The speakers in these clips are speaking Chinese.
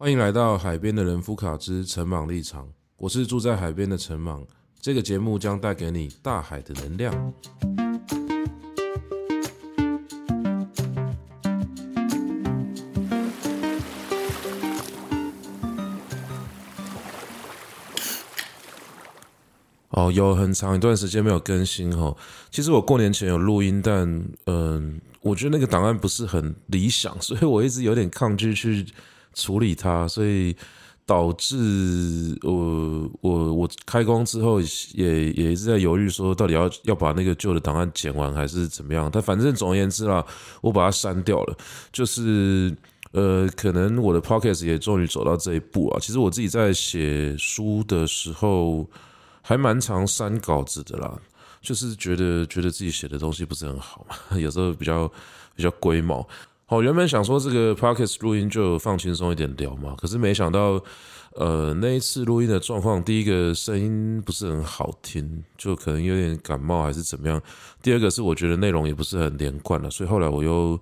欢迎来到海边的人夫卡之陈茻立场，我是住在海边的陈茻。这个节目将带给你大海的能量。哦，有很长一段时间没有更新哦。其实我过年前有录音，但嗯，我觉得那个档案不是很理想，所以我一直有点抗拒去。处理它，所以导致我我我开工之后也也一直在犹豫，说到底要要把那个旧的档案剪完还是怎么样？但反正总而言之啦，我把它删掉了。就是呃，可能我的 podcast 也终于走到这一步啊。其实我自己在写书的时候还蛮常删稿子的啦，就是觉得觉得自己写的东西不是很好嘛，有时候比较比较龟毛。好，原本想说这个 podcast 录音就放轻松一点聊嘛，可是没想到，呃，那一次录音的状况，第一个声音不是很好听，就可能有点感冒还是怎么样。第二个是我觉得内容也不是很连贯了，所以后来我又，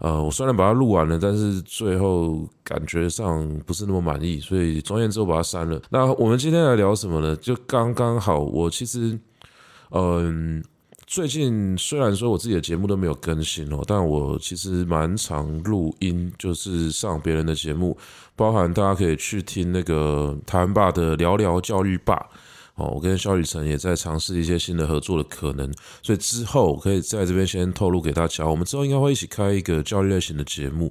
呃，我虽然把它录完了，但是最后感觉上不是那么满意，所以总而言之我把它删了。那我们今天来聊什么呢？就刚刚好，我其实，嗯。最近虽然说我自己的节目都没有更新哦，但我其实蛮常录音，就是上别人的节目，包含大家可以去听那个台湾吧的聊聊教育吧哦，我跟萧雨辰也在尝试一些新的合作的可能，所以之后可以在这边先透露给大家，我们之后应该会一起开一个教育类型的节目，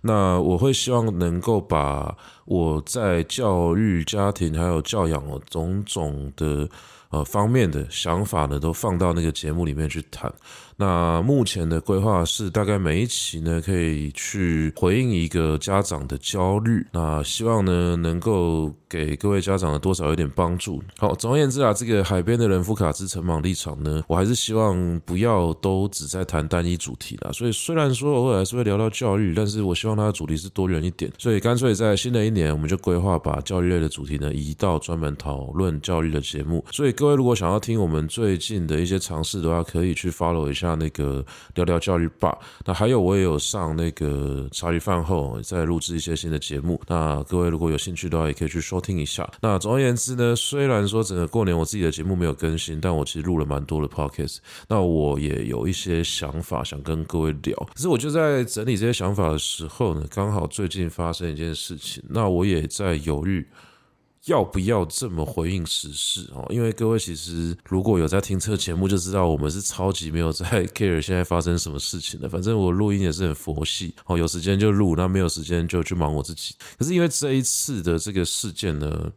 那我会希望能够把我在教育家庭还有教养哦种种的。呃，方面的想法呢，都放到那个节目里面去谈。那目前的规划是，大概每一期呢，可以去回应一个家长的焦虑。那希望呢，能够给各位家长的多少有点帮助。好，总而言之啊，这个海边的人夫卡之陈茻立场呢，我还是希望不要都只在谈单一主题啦。所以虽然说偶尔还是会聊到教育，但是我希望它的主题是多元一点。所以干脆在新的一年，我们就规划把教育类的主题呢，移到专门讨论教育的节目。所以各位如果想要听我们最近的一些尝试的话，可以去 follow 一下。那个聊聊教育吧，那还有我也有上那个茶余饭后在录制一些新的节目，那各位如果有兴趣的话，也可以去收听一下。那总而言之呢，虽然说整个过年我自己的节目没有更新，但我其实录了蛮多的 podcast，那我也有一些想法想跟各位聊。可是我就在整理这些想法的时候呢，刚好最近发生一件事情，那我也在犹豫。要不要这么回应时事哦？因为各位其实如果有在听这节目，就知道我们是超级没有在 care 现在发生什么事情的。反正我录音也是很佛系哦，有时间就录，那没有时间就去忙我自己。可是因为这一次的这个事件呢，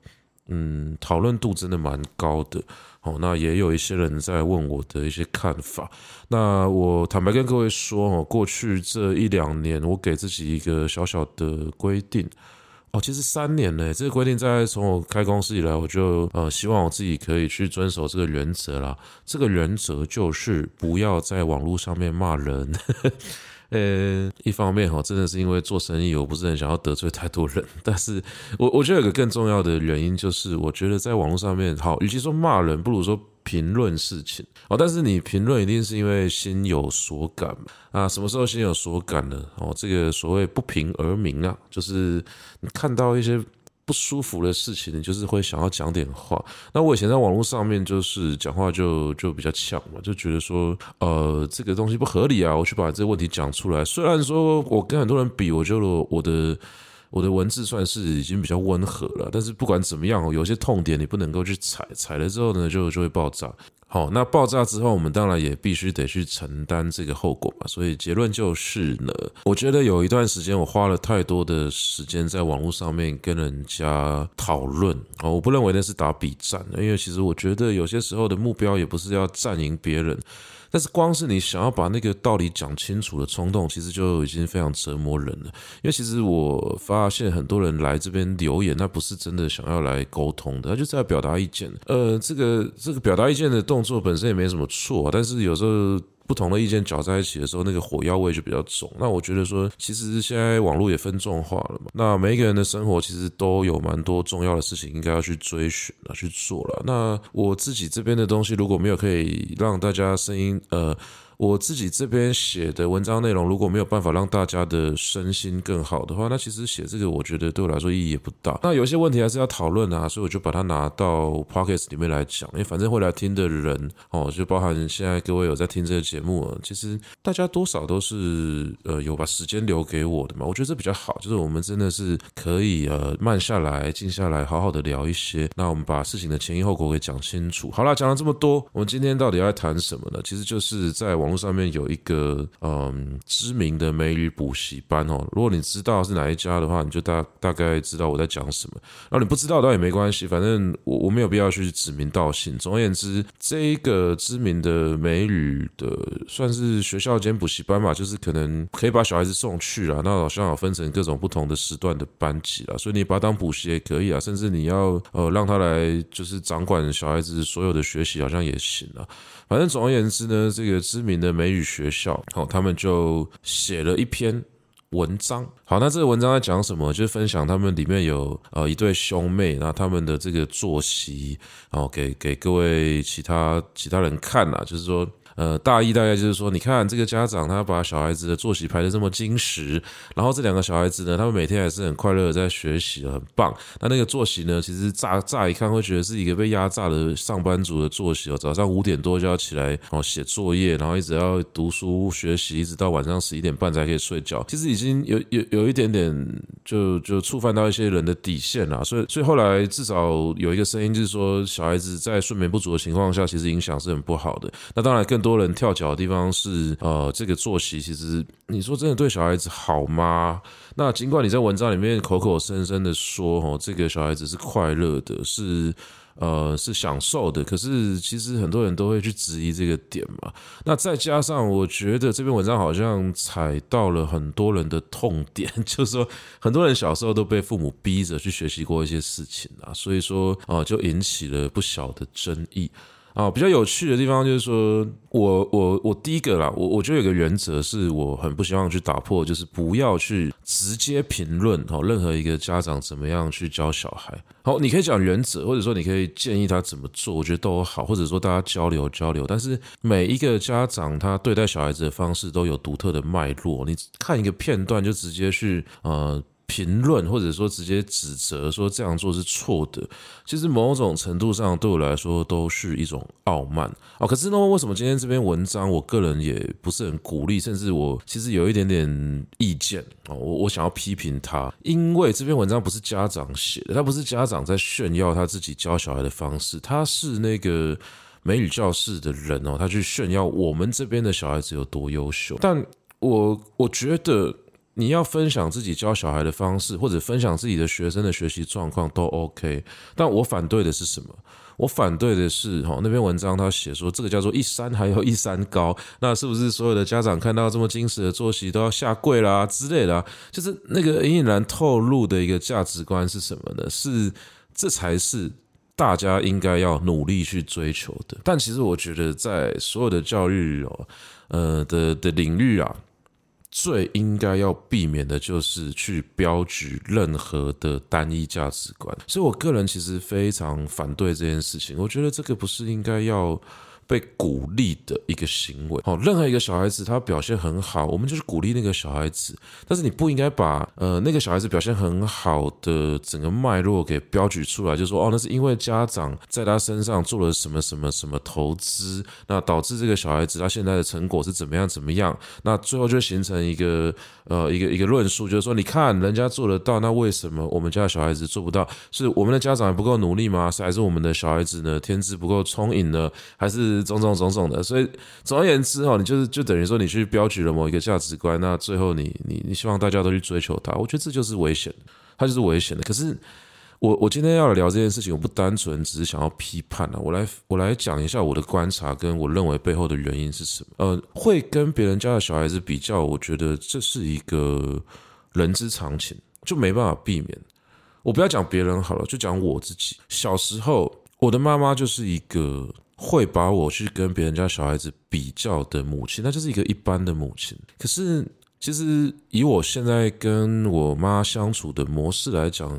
嗯，讨论度真的蛮高的哦。那也有一些人在问我的一些看法。那我坦白跟各位说哦，过去这一两年，我给自己一个小小的规定。哦，其实三年呢，这个规定在从我开公司以来，我就呃希望我自己可以去遵守这个原则啦。这个原则就是不要在网络上面骂人。呃，一方面哈，真的是因为做生意，我不是很想要得罪太多人。但是我我觉得有个更重要的原因，就是我觉得在网络上面，好，与其说骂人，不如说。评论事情哦，但是你评论一定是因为心有所感嘛？啊，什么时候心有所感呢？哦，这个所谓不平而鸣啊，就是你看到一些不舒服的事情，你就是会想要讲点话。那我以前在网络上面就是讲话就就比较呛嘛，就觉得说呃这个东西不合理啊，我去把这个问题讲出来。虽然说我跟很多人比，我觉得我的。我的文字算是已经比较温和了，但是不管怎么样，有些痛点你不能够去踩，踩了之后呢，就就会爆炸。好，那爆炸之后，我们当然也必须得去承担这个后果嘛。所以结论就是呢，我觉得有一段时间我花了太多的时间在网络上面跟人家讨论哦，我不认为那是打笔战，因为其实我觉得有些时候的目标也不是要战赢别人。但是光是你想要把那个道理讲清楚的冲动，其实就已经非常折磨人了。因为其实我发现很多人来这边留言，那不是真的想要来沟通的，他就是在表达意见。呃，这个这个表达意见的动作本身也没什么错，但是有时候。不同的意见搅在一起的时候，那个火药味就比较重。那我觉得说，其实现在网络也分众化了嘛。那每一个人的生活其实都有蛮多重要的事情应该要去追寻了，去做了。那我自己这边的东西如果没有可以让大家声音，呃。我自己这边写的文章内容如果没有办法让大家的身心更好的话，那其实写这个我觉得对我来说意义也不大。那有些问题还是要讨论啊，所以我就把它拿到 Podcast 里面来讲，因为反正会来听的人哦，就包含现在各位有在听这个节目，其实大家多少都是呃有把时间留给我的嘛，我觉得这比较好，就是我们真的是可以呃慢下来、静下来，好好的聊一些，那我们把事情的前因后果给讲清楚。好啦，讲了这么多，我们今天到底要谈什么呢？其实就是在网上面有一个嗯知名的美语补习班哦，如果你知道是哪一家的话，你就大大概知道我在讲什么。然后你不知道倒也没关系，反正我我没有必要去指名道姓。总而言之，这一个知名的美语的算是学校兼补习班吧，就是可能可以把小孩子送去了。那好像有分成各种不同的时段的班级了，所以你把它当补习也可以啊，甚至你要呃让他来就是掌管小孩子所有的学习，好像也行啊。反正总而言之呢，这个知名的美语学校，好，他们就写了一篇文章。好，那这个文章在讲什么？就是分享他们里面有呃一对兄妹，那他们的这个作息，然后给给各位其他其他人看啦，就是说。呃，大意大概就是说，你看这个家长他把小孩子的作息排得这么精实，然后这两个小孩子呢，他们每天还是很快乐的在学习，很棒。那那个作息呢，其实乍乍一看会觉得是一个被压榨的上班族的作息哦，早上五点多就要起来哦写作业，然后一直要读书学习，一直到晚上十一点半才可以睡觉。其实已经有有有一点点就就触犯到一些人的底线了。所以所以后来至少有一个声音就是说，小孩子在睡眠不足的情况下，其实影响是很不好的。那当然更多多人跳脚的地方是，呃，这个作息其实你说真的对小孩子好吗？那尽管你在文章里面口口声声的说，哦，这个小孩子是快乐的，是呃是享受的，可是其实很多人都会去质疑这个点嘛。那再加上我觉得这篇文章好像踩到了很多人的痛点，就是说很多人小时候都被父母逼着去学习过一些事情啊，所以说啊，就引起了不小的争议。啊，比较有趣的地方就是说，我我我第一个啦，我我觉得有个原则是我很不希望去打破，就是不要去直接评论哦，任何一个家长怎么样去教小孩。好，你可以讲原则，或者说你可以建议他怎么做，我觉得都好，或者说大家交流交流。但是每一个家长他对待小孩子的方式都有独特的脉络，你看一个片段就直接去呃。评论或者说直接指责说这样做是错的，其实某种程度上对我来说都是一种傲慢哦。可是呢，为什么今天这篇文章我个人也不是很鼓励，甚至我其实有一点点意见啊，我我想要批评他，因为这篇文章不是家长写的，他不是家长在炫耀他自己教小孩的方式，他是那个美语教室的人哦，他去炫耀我们这边的小孩子有多优秀，但我我觉得。你要分享自己教小孩的方式，或者分享自己的学生的学习状况都 OK，但我反对的是什么？我反对的是哈，那篇文章他写说这个叫做一山还有一山高，那是不是所有的家长看到这么精实的作息都要下跪啦之类的？就是那个隐隐然透露的一个价值观是什么呢？是这才是大家应该要努力去追求的。但其实我觉得在所有的教育哦，呃的的领域啊。最应该要避免的就是去标举任何的单一价值观，所以我个人其实非常反对这件事情。我觉得这个不是应该要。被鼓励的一个行为，好，任何一个小孩子他表现很好，我们就是鼓励那个小孩子，但是你不应该把呃那个小孩子表现很好的整个脉络给标举出来，就说哦，那是因为家长在他身上做了什么什么什么投资，那导致这个小孩子他现在的成果是怎么样怎么样，那最后就形成一个呃一个一个论述，就是说你看人家做得到，那为什么我们家的小孩子做不到？是我们的家长还不够努力吗？是还是我们的小孩子呢天资不够聪颖呢？还是？种种种种的，所以总而言之哈，你就是就等于说你去标举了某一个价值观，那最后你你你希望大家都去追求它，我觉得这就是危险的，它就是危险的。可是我我今天要聊这件事情，我不单纯只是想要批判啊，我来我来讲一下我的观察跟我认为背后的原因是什么。呃，会跟别人家的小孩子比较，我觉得这是一个人之常情，就没办法避免。我不要讲别人好了，就讲我自己。小时候，我的妈妈就是一个。会把我去跟别人家小孩子比较的母亲，那就是一个一般的母亲。可是，其实以我现在跟我妈相处的模式来讲，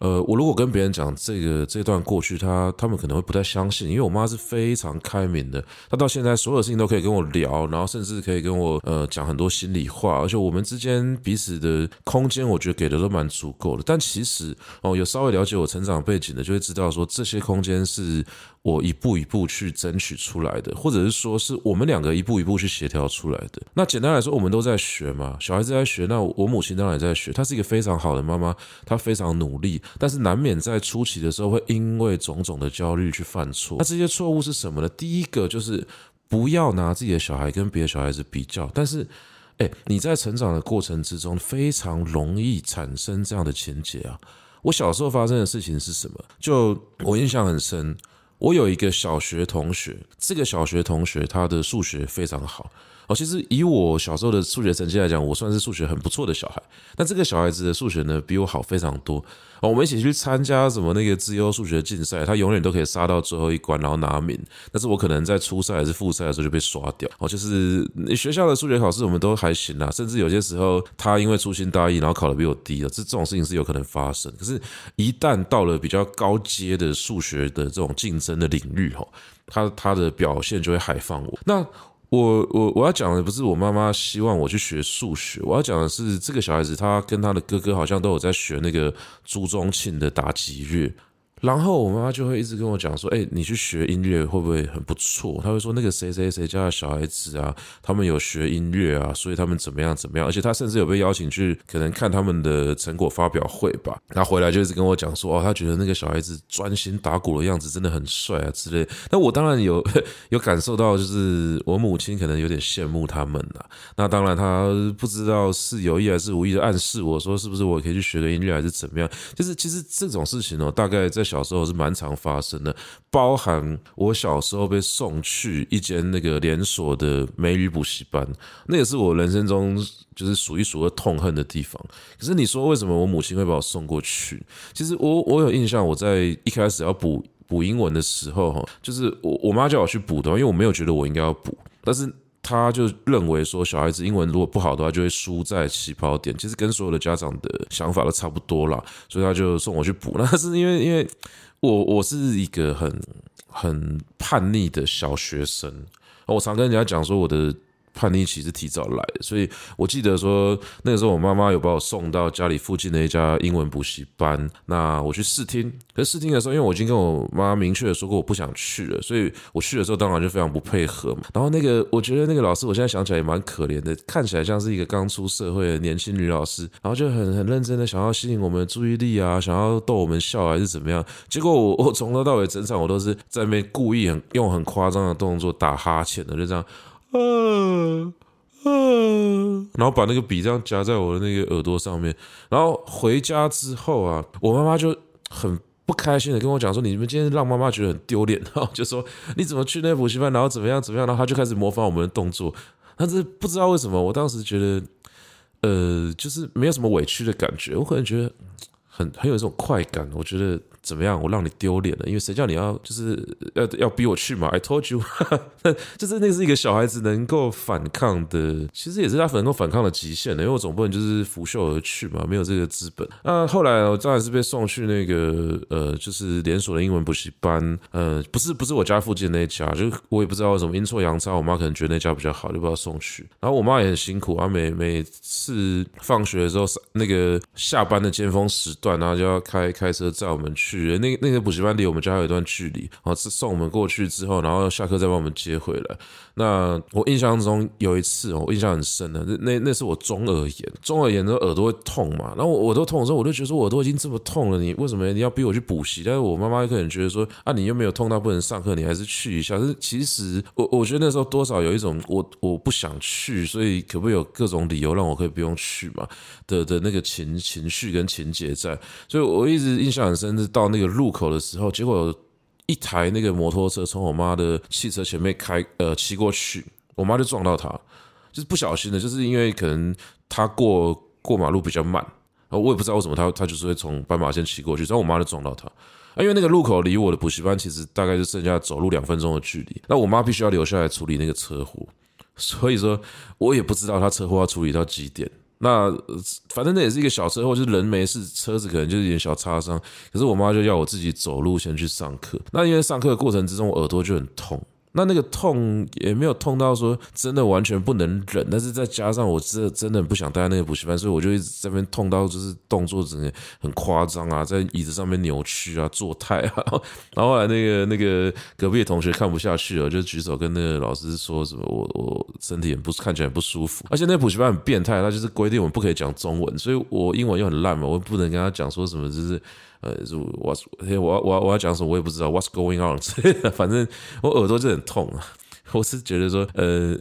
呃，我如果跟别人讲这个这段过去，他他们可能会不太相信，因为我妈是非常开明的，她到现在所有事情都可以跟我聊，然后甚至可以跟我呃讲很多心里话，而且我们之间彼此的空间，我觉得给的都蛮足够的。但其实哦，有稍微了解我成长背景的，就会知道说这些空间是。我一步一步去争取出来的，或者是说是我们两个一步一步去协调出来的。那简单来说，我们都在学嘛，小孩子在学，那我母亲当然也在学。她是一个非常好的妈妈，她非常努力，但是难免在初期的时候会因为种种的焦虑去犯错。那这些错误是什么呢？第一个就是不要拿自己的小孩跟别的小孩子比较。但是，诶，你在成长的过程之中，非常容易产生这样的情节啊。我小时候发生的事情是什么？就我印象很深。我有一个小学同学，这个小学同学他的数学非常好。哦，其实以我小时候的数学成绩来讲，我算是数学很不错的小孩。那这个小孩子的数学呢，比我好非常多。我们一起去参加什么那个资优数学竞赛，他永远都可以杀到最后一关，然后拿名。但是我可能在初赛还是复赛的时候就被刷掉。哦，就是学校的数学考试我们都还行啦，甚至有些时候他因为粗心大意，然后考得比我低了，这这种事情是有可能发生。可是，一旦到了比较高阶的数学的这种竞争的领域，哈，他他的表现就会海放我。那我我我要讲的不是我妈妈希望我去学数学，我要讲的是这个小孩子他跟他的哥哥好像都有在学那个朱宗庆的打击乐。然后我妈妈就会一直跟我讲说：“哎，你去学音乐会不会很不错？”她会说：“那个谁谁谁家的小孩子啊，他们有学音乐啊，所以他们怎么样怎么样。而且她甚至有被邀请去可能看他们的成果发表会吧。她回来就一直跟我讲说：哦，她觉得那个小孩子专心打鼓的样子真的很帅啊之类。那我当然有 有感受到，就是我母亲可能有点羡慕他们呐。那当然她不知道是有意还是无意的暗示我说，是不是我可以去学个音乐还是怎么样？就是其实这种事情哦，大概在。小时候是蛮常发生的，包含我小时候被送去一间那个连锁的美语补习班，那也是我人生中就是数一数二痛恨的地方。可是你说为什么我母亲会把我送过去？其实我我有印象，我在一开始要补补英文的时候，哈，就是我我妈叫我去补的，因为我没有觉得我应该要补，但是。他就认为说，小孩子英文如果不好的话，就会输在起跑点。其实跟所有的家长的想法都差不多啦，所以他就送我去补。那是因为，因为我我是一个很很叛逆的小学生，我常跟人家讲说我的。叛逆期是提早来的，所以我记得说那个时候我妈妈有把我送到家里附近的一家英文补习班，那我去试听。可试听的时候，因为我已经跟我妈明确的说过我不想去了，所以我去的时候当然就非常不配合嘛。然后那个我觉得那个老师，我现在想起来也蛮可怜的，看起来像是一个刚出社会的年轻女老师，然后就很很认真的想要吸引我们的注意力啊，想要逗我们笑还是怎么样。结果我我从头到尾整场我都是在那边故意很用很夸张的动作打哈欠的，就这样。嗯嗯，然后把那个笔这样夹在我的那个耳朵上面，然后回家之后啊，我妈妈就很不开心的跟我讲说：“你们今天让妈妈觉得很丢脸。”然后就说：“你怎么去那补习班？然后怎么样怎么样？”然后她就开始模仿我们的动作。但是不知道为什么，我当时觉得，呃，就是没有什么委屈的感觉，我可能觉得很很有这种快感。我觉得。怎么样？我让你丢脸了，因为谁叫你要就是要要逼我去嘛？I told you，就是那是一个小孩子能够反抗的，其实也是他能够反抗的极限的，因为我总不能就是拂袖而去嘛，没有这个资本。那后来我当然是被送去那个呃，就是连锁的英文补习班，呃，不是不是我家附近的那家，就我也不知道为什么阴错阳差，我妈可能觉得那家比较好，就把我送去。然后我妈也很辛苦啊，每每次放学的时候，那个下班的尖峰时段，然后就要开开车载我们去。去那那个补习班离我们家有一段距离，然后是送我们过去之后，然后下课再把我们接回来。那我印象中有一次，我印象很深的，那那那是我中耳炎，中耳炎的耳朵会痛嘛，然后我耳朵痛的时候，我就觉得说我耳朵已经这么痛了，你为什么你要逼我去补习？但是我妈妈可能觉得说啊，你又没有痛到不能上课，你还是去一下。但是其实我我觉得那时候多少有一种我我不想去，所以可不可以有各种理由让我可以不用去嘛的的那个情情绪跟情节在，所以我一直印象很深，是到到那个路口的时候，结果。一台那个摩托车从我妈的汽车前面开，呃，骑过去，我妈就撞到他，就是不小心的，就是因为可能他过过马路比较慢，我也不知道为什么他他就是会从斑马线骑过去，然后我妈就撞到他，因为那个路口离我的补习班其实大概就剩下走路两分钟的距离，那我妈必须要留下来处理那个车祸，所以说我也不知道他车祸要处理到几点。那反正那也是一个小车祸，就是人没事，车子可能就是有点小擦伤。可是我妈就要我自己走路先去上课。那因为上课的过程之中，我耳朵就很痛。那那个痛也没有痛到说真的完全不能忍，但是再加上我真的真的不想待在那个补习班，所以我就一直在那边痛到就是动作真的很夸张啊，在椅子上面扭曲啊、坐态啊。然后后来那个那个隔壁同学看不下去了，就举手跟那个老师说什么我我身体很不看起来很不舒服，而且那个补习班很变态，他就是规定我们不可以讲中文，所以我英文又很烂嘛，我不能跟他讲说什么就是。呃，我我我我我要讲什么我也不知道，What's going on？反正我耳朵就很痛啊。我是觉得说，呃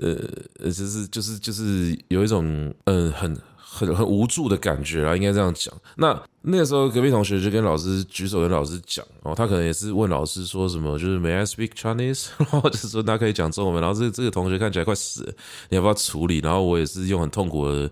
呃，就是就是就是有一种嗯、很很很无助的感觉啊，应该这样讲。那那个时候隔壁同学就跟老师举手跟老师讲，哦，他可能也是问老师说什么，就是 May I speak Chinese？然后就是说他可以讲中文，然后这这个同学看起来快死了，你要不要处理？然后我也是用很痛苦的。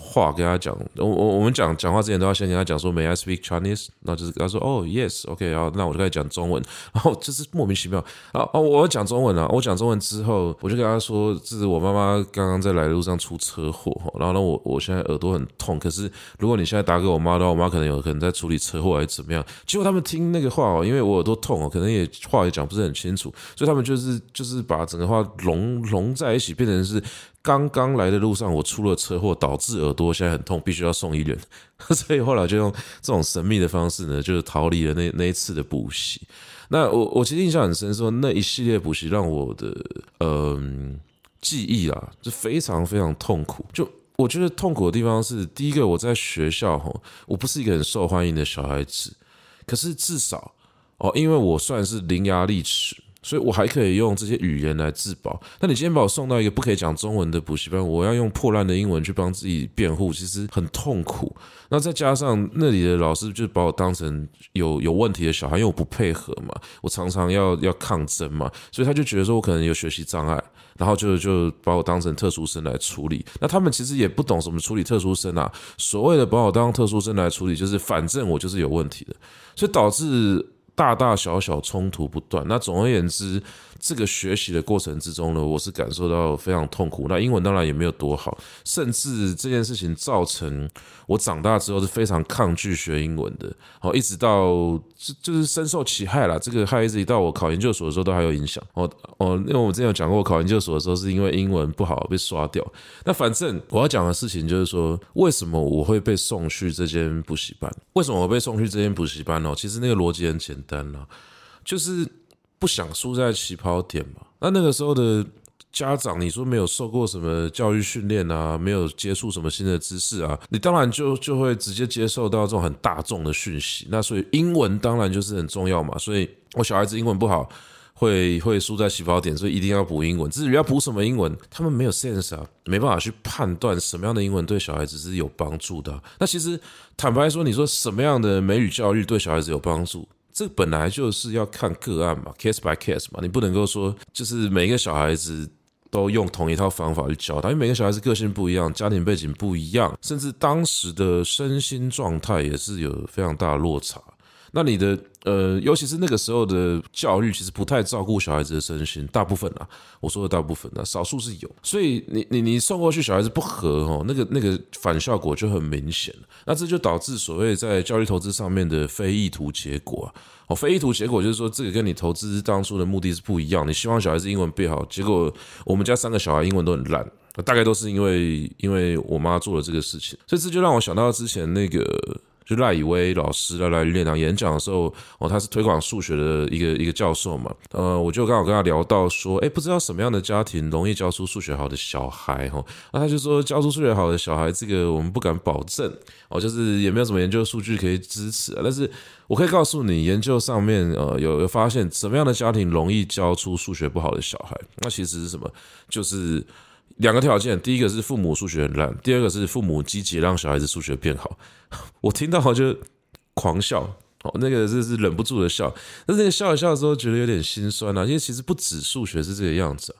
话跟他讲，我我我们讲讲话之前都要先跟他讲说，May I speak Chinese？然后就是跟他说，哦，Yes，OK，然后那我就开始讲中文，然后就是莫名其妙，然后哦，我讲中文了，我讲中文之后，我就跟他说，这是我妈妈刚刚在来的路上出车祸，然后呢，我我现在耳朵很痛，可是如果你现在打给我妈的话，我妈可能有可能在处理车祸还是怎么样？结果他们听那个话哦，因为我耳朵痛哦，可能也话也讲不是很清楚，所以他们就是就是把整个话融融在一起，变成是。刚刚来的路上，我出了车祸，导致耳朵现在很痛，必须要送医院。所以后来就用这种神秘的方式呢，就是逃离了那那一次的补习。那我我其实印象很深，说那一系列补习让我的嗯、呃、记忆啊，就非常非常痛苦。就我觉得痛苦的地方是，第一个我在学校吼，我不是一个很受欢迎的小孩子，可是至少哦，因为我算是伶牙俐齿。所以我还可以用这些语言来自保。那你今天把我送到一个不可以讲中文的补习班，我要用破烂的英文去帮自己辩护，其实很痛苦。那再加上那里的老师就把我当成有有问题的小孩，因为我不配合嘛，我常常要要抗争嘛，所以他就觉得说我可能有学习障碍，然后就就把我当成特殊生来处理。那他们其实也不懂什么处理特殊生啊，所谓的把我当特殊生来处理，就是反正我就是有问题的，所以导致。大大小小冲突不断。那总而言之，这个学习的过程之中呢，我是感受到非常痛苦。那英文当然也没有多好，甚至这件事情造成我长大之后是非常抗拒学英文的。好，一直到就就是深受其害了。这个害一直到我考研究所的时候都还有影响。哦哦，因为我之前有讲过，我考研究所的时候是因为英文不好被刷掉。那反正我要讲的事情就是说，为什么我会被送去这间补习班？为什么我被送去这间补习班呢？其实那个逻辑很简单。单了，就是不想输在起跑点嘛。那那个时候的家长，你说没有受过什么教育训练啊，没有接触什么新的知识啊，你当然就就会直接接受到这种很大众的讯息。那所以英文当然就是很重要嘛。所以我小孩子英文不好，会会输在起跑点，所以一定要补英文。至于要补什么英文，他们没有 sense 啊，没办法去判断什么样的英文对小孩子是有帮助的。那其实坦白说，你说什么样的美语教育对小孩子有帮助？这本来就是要看个案嘛，case by case 嘛，你不能够说就是每一个小孩子都用同一套方法去教他，因为每个小孩子个性不一样，家庭背景不一样，甚至当时的身心状态也是有非常大的落差。那你的呃，尤其是那个时候的教育，其实不太照顾小孩子的身心，大部分啊，我说的大部分啊，少数是有，所以你你你送过去，小孩子不合哦，那个那个反效果就很明显。那这就导致所谓在教育投资上面的非意图结果啊，哦，非意图结果就是说，这个跟你投资当初的目的是不一样。你希望小孩子英文变好，结果我们家三个小孩英文都很烂，大概都是因为因为我妈做了这个事情，所以这就让我想到之前那个。就赖以威老师来来练堂演讲的时候，哦，他是推广数学的一个一个教授嘛，呃，我就刚好跟他聊到说，哎，不知道什么样的家庭容易教出数学好的小孩哈，那他就说教出数学好的小孩，这个我们不敢保证，哦，就是也没有什么研究数据可以支持，但是我可以告诉你，研究上面呃有有发现什么样的家庭容易教出数学不好的小孩，那其实是什么？就是。两个条件，第一个是父母数学很烂，第二个是父母积极让小孩子数学变好。我听到就狂笑，哦，那个是是忍不住的笑，但是那个笑一笑的时候觉得有点心酸啊，因为其实不止数学是这个样子。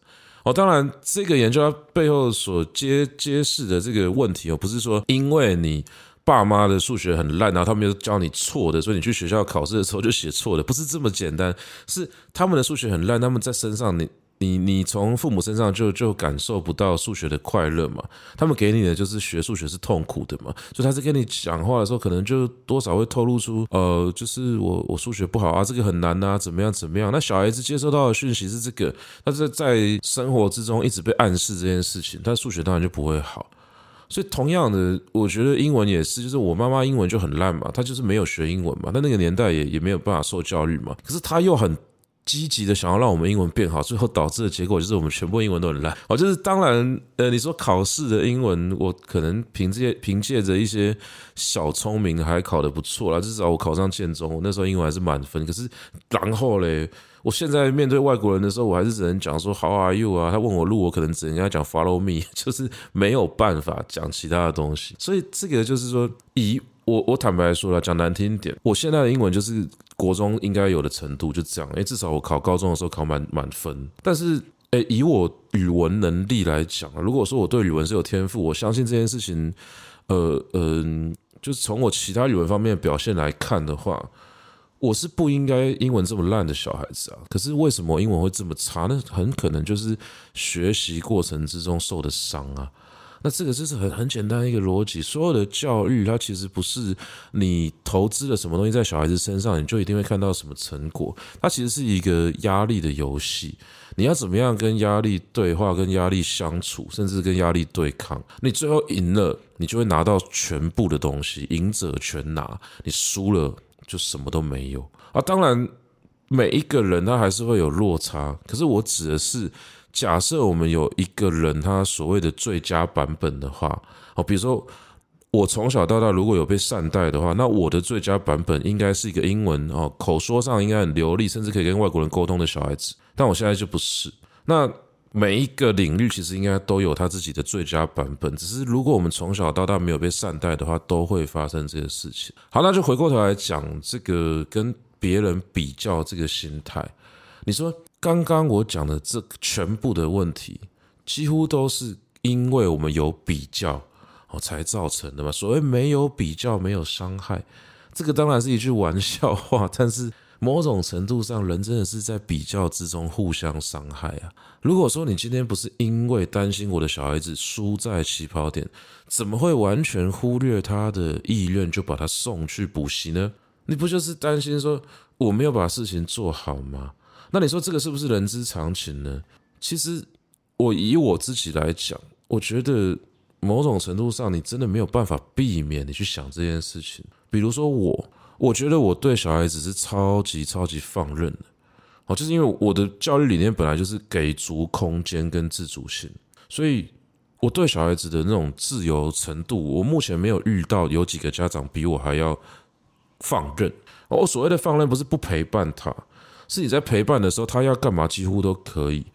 哦，当然这个研究背后所揭揭示的这个问题哦，不是说因为你爸妈的数学很烂，然后他们又教你错的，所以你去学校考试的时候就写错的，不是这么简单，是他们的数学很烂，他们在身上你。你你从父母身上就就感受不到数学的快乐嘛？他们给你的就是学数学是痛苦的嘛？所以他是跟你讲话的时候，可能就多少会透露出，呃，就是我我数学不好啊，这个很难啊，怎么样怎么样？那小孩子接收到的讯息是这个，他在在生活之中一直被暗示这件事情，他数学当然就不会好。所以同样的，我觉得英文也是，就是我妈妈英文就很烂嘛，她就是没有学英文嘛，但那个年代也也没有办法受教育嘛，可是她又很。积极的想要让我们英文变好，最后导致的结果就是我们全部英文都很烂。哦，就是当然，呃，你说考试的英文，我可能凭借凭借着一些小聪明还考得不错啦，至少我考上建中，我那时候英文还是满分。可是然后嘞，我现在面对外国人的时候，我还是只能讲说 How are you 啊？他问我路，我可能只能跟他讲 Follow me，就是没有办法讲其他的东西。所以这个就是说，以我我坦白说了，讲难听一点，我现在的英文就是。国中应该有的程度就这样，诶，至少我考高中的时候考满满分。但是，诶，以我语文能力来讲啊，如果说我对语文是有天赋，我相信这件事情，呃，嗯、就是从我其他语文方面的表现来看的话，我是不应该英文这么烂的小孩子啊。可是为什么英文会这么差？那很可能就是学习过程之中受的伤啊。那这个就是很很简单一个逻辑，所有的教育它其实不是你投资了什么东西在小孩子身上，你就一定会看到什么成果。它其实是一个压力的游戏，你要怎么样跟压力对话、跟压力相处，甚至跟压力对抗。你最后赢了，你就会拿到全部的东西，赢者全拿；你输了，就什么都没有。啊，当然每一个人他还是会有落差，可是我指的是。假设我们有一个人，他所谓的最佳版本的话，哦，比如说我从小到大如果有被善待的话，那我的最佳版本应该是一个英文哦，口说上应该很流利，甚至可以跟外国人沟通的小孩子。但我现在就不是。那每一个领域其实应该都有他自己的最佳版本，只是如果我们从小到大没有被善待的话，都会发生这些事情。好，那就回过头来讲这个跟别人比较这个心态，你说。刚刚我讲的这全部的问题，几乎都是因为我们有比较哦才造成的嘛。所谓没有比较没有伤害，这个当然是一句玩笑话，但是某种程度上，人真的是在比较之中互相伤害啊。如果说你今天不是因为担心我的小孩子输在起跑点，怎么会完全忽略他的意愿就把他送去补习呢？你不就是担心说我没有把事情做好吗？那你说这个是不是人之常情呢？其实我以我自己来讲，我觉得某种程度上你真的没有办法避免你去想这件事情。比如说我，我觉得我对小孩子是超级超级放任的，哦，就是因为我的教育理念本来就是给足空间跟自主性，所以我对小孩子的那种自由程度，我目前没有遇到有几个家长比我还要放任。我所谓的放任不是不陪伴他。是你在陪伴的时候，他要干嘛几乎都可以。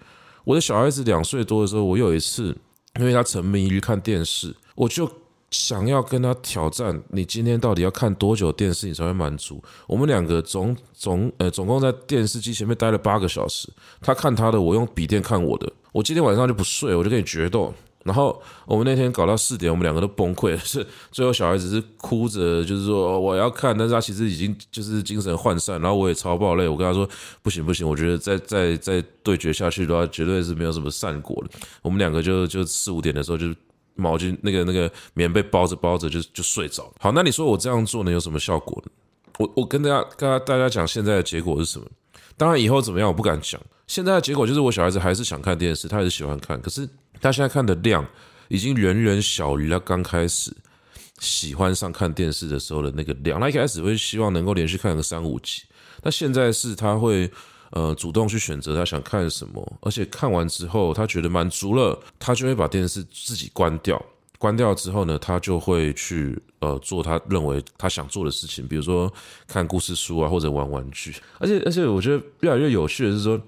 我的小孩子两岁多的时候，我有一次，因为他沉迷于看电视，我就想要跟他挑战：你今天到底要看多久电视，你才会满足？我们两个总总呃总共在电视机前面待了八个小时，他看他的，我用笔电看我的。我今天晚上就不睡，我就跟你决斗。然后我们那天搞到四点，我们两个都崩溃了。是最后小孩子是哭着，就是说我要看，但是他其实已经就是精神涣散。然后我也超爆累，我跟他说不行不行，我觉得再再再对决下去的话，绝对是没有什么善果的。我们两个就就四五点的时候，就毛巾那个那个棉被包着包着就就睡着。好，那你说我这样做能有什么效果呢？我我跟大家跟大家讲现在的结果是什么？当然以后怎么样我不敢讲。现在的结果就是我小孩子还是想看电视，他还是喜欢看，可是。他现在看的量已经远远小于他刚开始喜欢上看电视的时候的那个量。他一开始会希望能够连续看个三五集，那现在是他会呃主动去选择他想看什么，而且看完之后他觉得满足了，他就会把电视自己关掉。关掉之后呢，他就会去呃做他认为他想做的事情，比如说看故事书啊，或者玩玩具。而且而且我觉得越来越有趣的是说。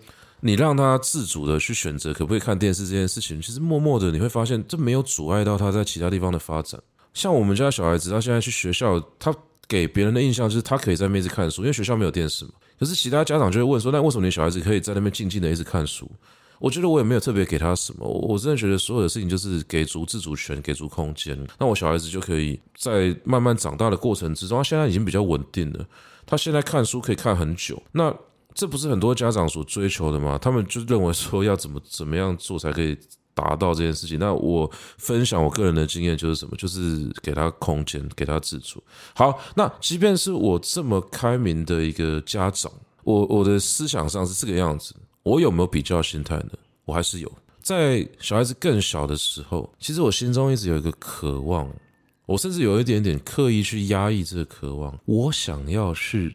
你让他自主的去选择可不可以看电视这件事情，其实默默的你会发现，这没有阻碍到他在其他地方的发展。像我们家小孩子，他现在去学校，他给别人的印象就是他可以在那边一直看书，因为学校没有电视嘛。可是其他家长就会问说，那为什么你小孩子可以在那边静静的一直看书？我觉得我也没有特别给他什么，我真的觉得所有的事情就是给足自主权，给足空间，那我小孩子就可以在慢慢长大的过程之中，他现在已经比较稳定了，他现在看书可以看很久。那这不是很多家长所追求的吗？他们就认为说要怎么怎么样做才可以达到这件事情。那我分享我个人的经验就是什么？就是给他空间，给他自主。好，那即便是我这么开明的一个家长，我我的思想上是这个样子，我有没有比较心态呢？我还是有。在小孩子更小的时候，其实我心中一直有一个渴望，我甚至有一点点刻意去压抑这个渴望。我想要是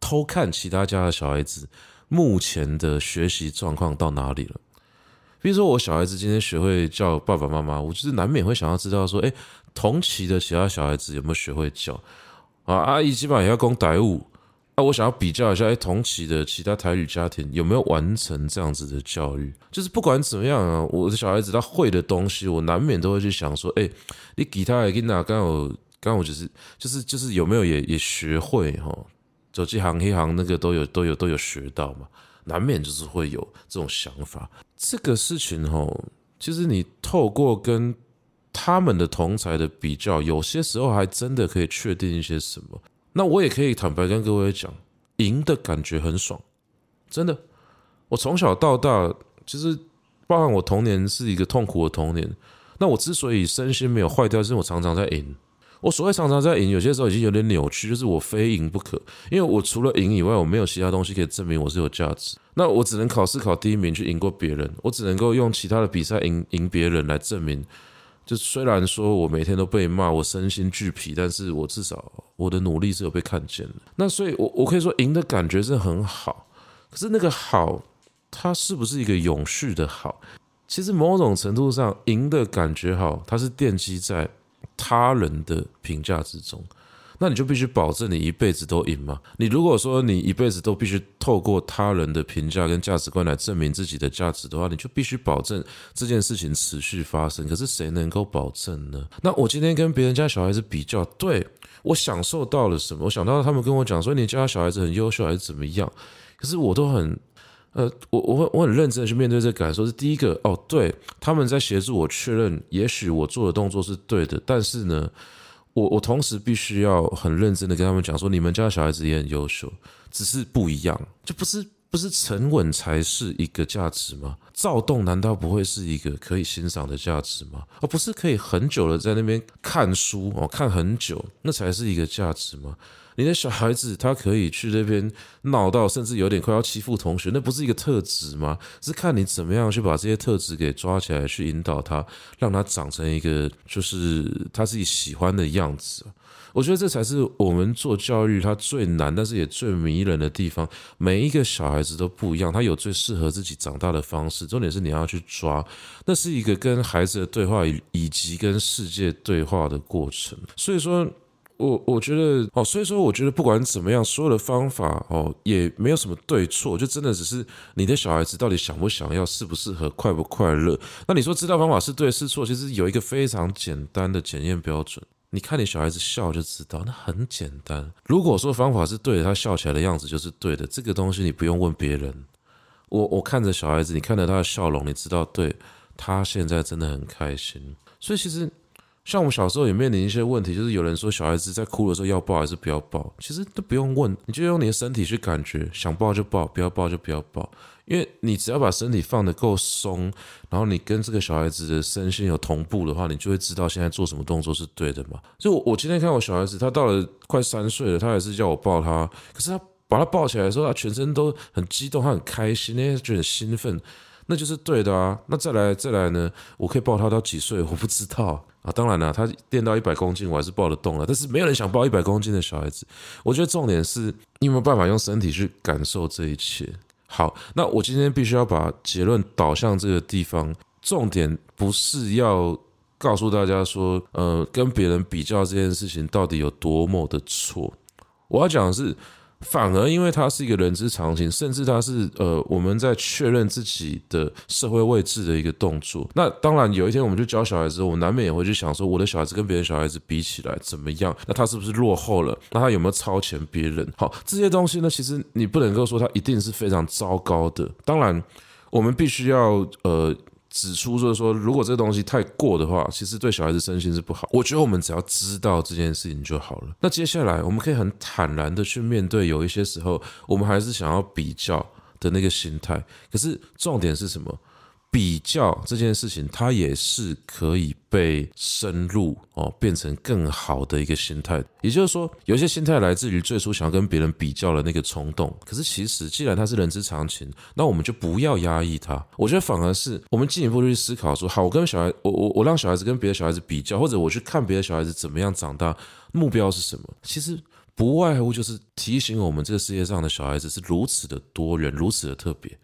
偷看其他家的小孩子目前的学习状况到哪里了。比如说，我小孩子今天学会叫爸爸妈妈，我就是难免会想要知道说，诶，同期的其他小孩子有没有学会叫啊？阿姨基本上也要讲台语。那、啊、我想要比较一下，哎，同期的其他台语家庭有没有完成这样子的教育？就是不管怎么样啊，我的小孩子他会的东西，我难免都会去想说，哎，你给他也给哪？刚好刚好就是就是就是有没有也也学会哈？手机行黑行那个都有都有都有学到嘛？难免就是会有这种想法。这个事情哈，其实你透过跟他们的同才的比较，有些时候还真的可以确定一些什么。那我也可以坦白跟各位讲，赢的感觉很爽，真的。我从小到大，其实包含我童年是一个痛苦的童年。那我之所以身心没有坏掉，是因为我常常在赢。我所谓常常在赢，有些时候已经有点扭曲，就是我非赢不可。因为我除了赢以外，我没有其他东西可以证明我是有价值。那我只能考试考第一名去赢过别人，我只能够用其他的比赛赢赢别人来证明。就虽然说我每天都被骂，我身心俱疲，但是我至少我的努力是有被看见的。那所以我，我我可以说赢的感觉是很好，可是那个好，它是不是一个永续的好？其实某种程度上，赢的感觉好，它是奠基在他人的评价之中。那你就必须保证你一辈子都赢嘛？你如果说你一辈子都必须透过他人的评价跟价值观来证明自己的价值的话，你就必须保证这件事情持续发生。可是谁能够保证呢？那我今天跟别人家小孩子比较，对，我享受到了什么？我想到他们跟我讲说你家小孩子很优秀还是怎么样？可是我都很，呃，我我我很认真的去面对这个感受。是第一个哦，对，他们在协助我确认，也许我做的动作是对的，但是呢。我我同时必须要很认真的跟他们讲说，你们家小孩子也很优秀，只是不一样，就不是不是沉稳才是一个价值吗？躁动难道不会是一个可以欣赏的价值吗？而不是可以很久的在那边看书哦，看很久，那才是一个价值吗？你的小孩子他可以去那边闹到，甚至有点快要欺负同学，那不是一个特质吗？是看你怎么样去把这些特质给抓起来，去引导他，让他长成一个就是他自己喜欢的样子。我觉得这才是我们做教育他最难，但是也最迷人的地方。每一个小孩子都不一样，他有最适合自己长大的方式。重点是你要去抓，那是一个跟孩子的对话以及跟世界对话的过程。所以说。我我觉得哦，所以说我觉得不管怎么样，所有的方法哦也没有什么对错，就真的只是你的小孩子到底想不想要，适不适合，快不快乐。那你说知道方法是对是错，其实有一个非常简单的检验标准，你看你小孩子笑就知道，那很简单。如果说方法是对的，他笑起来的样子就是对的，这个东西你不用问别人。我我看着小孩子，你看着他的笑容，你知道对，他现在真的很开心。所以其实。像我们小时候也面临一些问题，就是有人说小孩子在哭的时候要抱还是不要抱，其实都不用问，你就用你的身体去感觉，想抱就抱，不要抱就不要抱，因为你只要把身体放得够松，然后你跟这个小孩子的身心有同步的话，你就会知道现在做什么动作是对的嘛。就我我今天看我小孩子，他到了快三岁了，他还是叫我抱他，可是他把他抱起来的时候，他全身都很激动，他很开心，那些觉得很兴奋。那就是对的啊，那再来再来呢？我可以抱他到几岁？我不知道啊。当然了，他练到一百公斤，我还是抱得动了。但是没有人想抱一百公斤的小孩子。我觉得重点是你有没有办法用身体去感受这一切。好，那我今天必须要把结论导向这个地方。重点不是要告诉大家说，呃，跟别人比较这件事情到底有多么的错。我要讲的是。反而，因为它是一个人之常情，甚至它是呃我们在确认自己的社会位置的一个动作。那当然，有一天我们就教小孩子，我难免也会去想说，我的小孩子跟别的小孩子比起来怎么样？那他是不是落后了？那他有没有超前别人？好，这些东西呢，其实你不能够说他一定是非常糟糕的。当然，我们必须要呃。指出，就是说，如果这个东西太过的话，其实对小孩子身心是不好。我觉得我们只要知道这件事情就好了。那接下来我们可以很坦然的去面对，有一些时候我们还是想要比较的那个心态。可是重点是什么？比较这件事情，它也是可以被深入哦，变成更好的一个心态。也就是说，有些心态来自于最初想要跟别人比较的那个冲动。可是其实，既然它是人之常情，那我们就不要压抑它。我觉得反而是我们进一步去思考说：好，我跟小孩，我我我让小孩子跟别的小孩子比较，或者我去看别的小孩子怎么样长大，目标是什么？其实不外乎就是提醒我们，这个世界上的小孩子是如此的多元，如此的特别。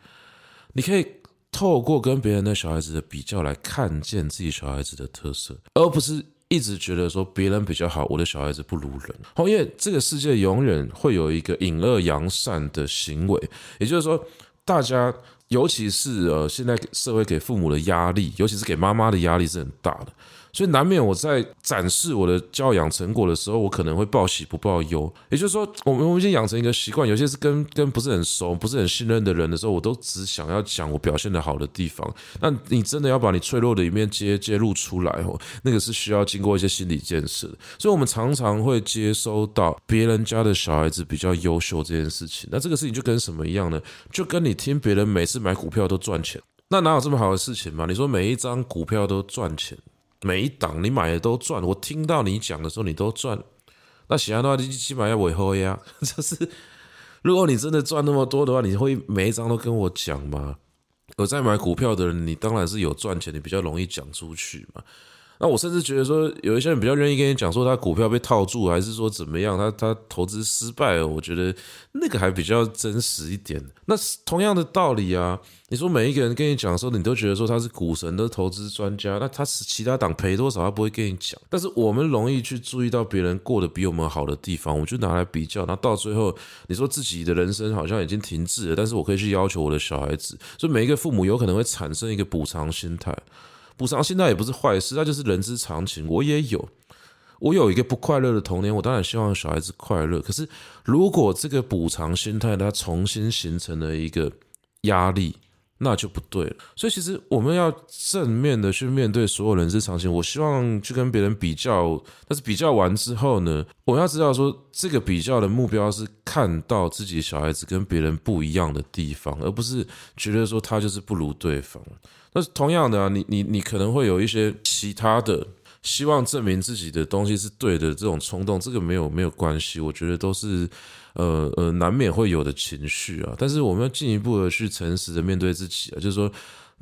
你可以。透过跟别人的小孩子的比较来看见自己小孩子的特色，而不是一直觉得说别人比较好，我的小孩子不如人。好，因为这个世界永远会有一个隐恶扬善的行为，也就是说，大家尤其是呃，现在社会给父母的压力，尤其是给妈妈的压力是很大的。所以难免我在展示我的教养成果的时候，我可能会报喜不报忧。也就是说，我们我们已经养成一个习惯，有些是跟跟不是很熟、不是很信任的人的时候，我都只想要讲我表现的好的地方。那你真的要把你脆弱的一面揭揭露出来哦，那个是需要经过一些心理建设的。所以我们常常会接收到别人家的小孩子比较优秀这件事情。那这个事情就跟什么一样呢？就跟你听别人每次买股票都赚钱，那哪有这么好的事情嘛？你说每一张股票都赚钱。每一档你买的都赚，我听到你讲的时候你都赚，那其他的话你起码要尾后呀。就是如果你真的赚那么多的话，你会每一张都跟我讲吗？我在买股票的人，你当然是有赚钱，你比较容易讲出去嘛。那我甚至觉得说，有一些人比较愿意跟你讲说他股票被套住，还是说怎么样，他他投资失败了。我觉得那个还比较真实一点。那同样的道理啊，你说每一个人跟你讲的时候，你都觉得说他是股神的投资专家，那他是其他党赔多少，他不会跟你讲。但是我们容易去注意到别人过得比我们好的地方，我就拿来比较。那到最后，你说自己的人生好像已经停滞了，但是我可以去要求我的小孩子。所以每一个父母有可能会产生一个补偿心态。补偿心态也不是坏事，那就是人之常情。我也有，我有一个不快乐的童年，我当然希望小孩子快乐。可是，如果这个补偿心态它重新形成了一个压力，那就不对了。所以，其实我们要正面的去面对所有人之常情。我希望去跟别人比较，但是比较完之后呢，我要知道说，这个比较的目标是看到自己小孩子跟别人不一样的地方，而不是觉得说他就是不如对方。那同样的啊，你你你可能会有一些其他的希望证明自己的东西是对的这种冲动，这个没有没有关系，我觉得都是呃呃难免会有的情绪啊。但是我们要进一步的去诚实的面对自己啊，就是说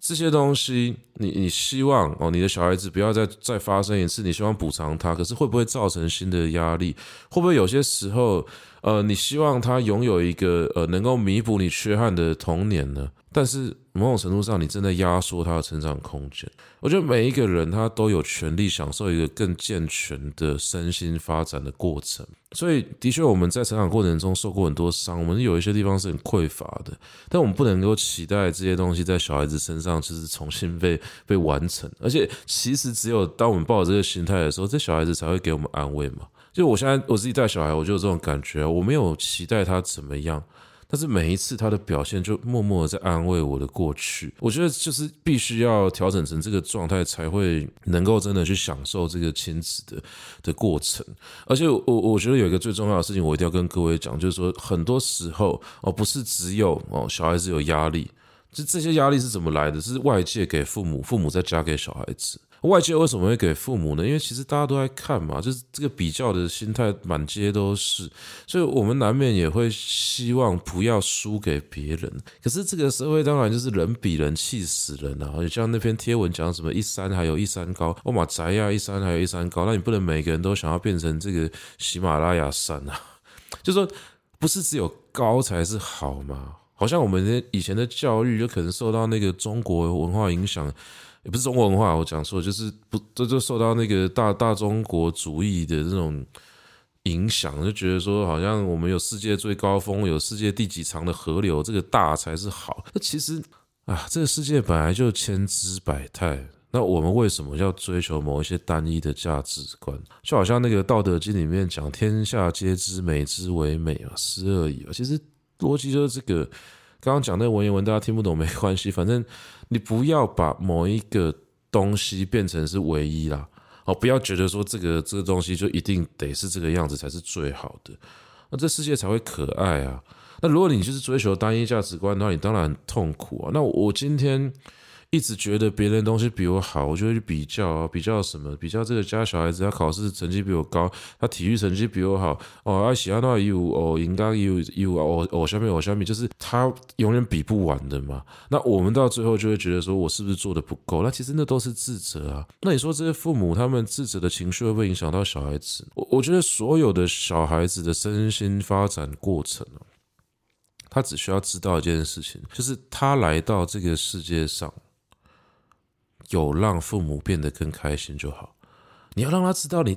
这些东西你，你希望哦，你的小孩子不要再再发生一次，你希望补偿他，可是会不会造成新的压力？会不会有些时候呃，你希望他拥有一个呃能够弥补你缺憾的童年呢？但是某种程度上，你正在压缩他的成长空间。我觉得每一个人他都有权利享受一个更健全的身心发展的过程。所以，的确我们在成长过程中受过很多伤，我们有一些地方是很匮乏的。但我们不能够期待这些东西在小孩子身上就是重新被被完成。而且，其实只有当我们抱着这个心态的时候，这小孩子才会给我们安慰嘛。就我现在我自己带小孩，我就有这种感觉，我没有期待他怎么样。但是每一次他的表现就默默的在安慰我的过去，我觉得就是必须要调整成这个状态，才会能够真的去享受这个亲子的的过程。而且我我觉得有一个最重要的事情，我一定要跟各位讲，就是说很多时候哦，不是只有哦小孩子有压力，就这些压力是怎么来的？是外界给父母，父母再加给小孩子。外界为什么会给父母呢？因为其实大家都在看嘛，就是这个比较的心态满街都是，所以我们难免也会希望不要输给别人。可是这个社会当然就是人比人气死人啊！就像那篇贴文讲什么一山还有一山高，我马宅呀一山还有一山高，那你不能每个人都想要变成这个喜马拉雅山啊！就说不是只有高才是好嘛？好像我们以前的教育就可能受到那个中国文化影响。也不是中国文化，我讲错，就是不这就受到那个大大中国主义的这种影响，就觉得说好像我们有世界最高峰，有世界第几长的河流，这个大才是好。那其实啊，这个世界本来就千姿百态，那我们为什么要追求某一些单一的价值观？就好像那个《道德经》里面讲“天下皆知美之为美啊，斯恶已”，啊其实逻辑就是这个。刚刚讲那个文言文，大家听不懂没关系，反正你不要把某一个东西变成是唯一啦。哦，不要觉得说这个这个东西就一定得是这个样子才是最好的，那这世界才会可爱啊。那如果你就是追求单一价值观，的话你当然很痛苦啊。那我今天。一直觉得别人东西比我好，我就会去比较啊，比较什么？比较这个家小孩子他考试成绩比我高，他体育成绩比我好哦，而喜欢那有哦，应该有有哦哦，下面哦下面就是他永远比不完的嘛。那我们到最后就会觉得说，我是不是做的不够？那其实那都是自责啊。那你说这些父母他们自责的情绪会不会影响到小孩子？我我觉得所有的小孩子的身心发展过程啊，他只需要知道一件事情，就是他来到这个世界上。有让父母变得更开心就好。你要让他知道你，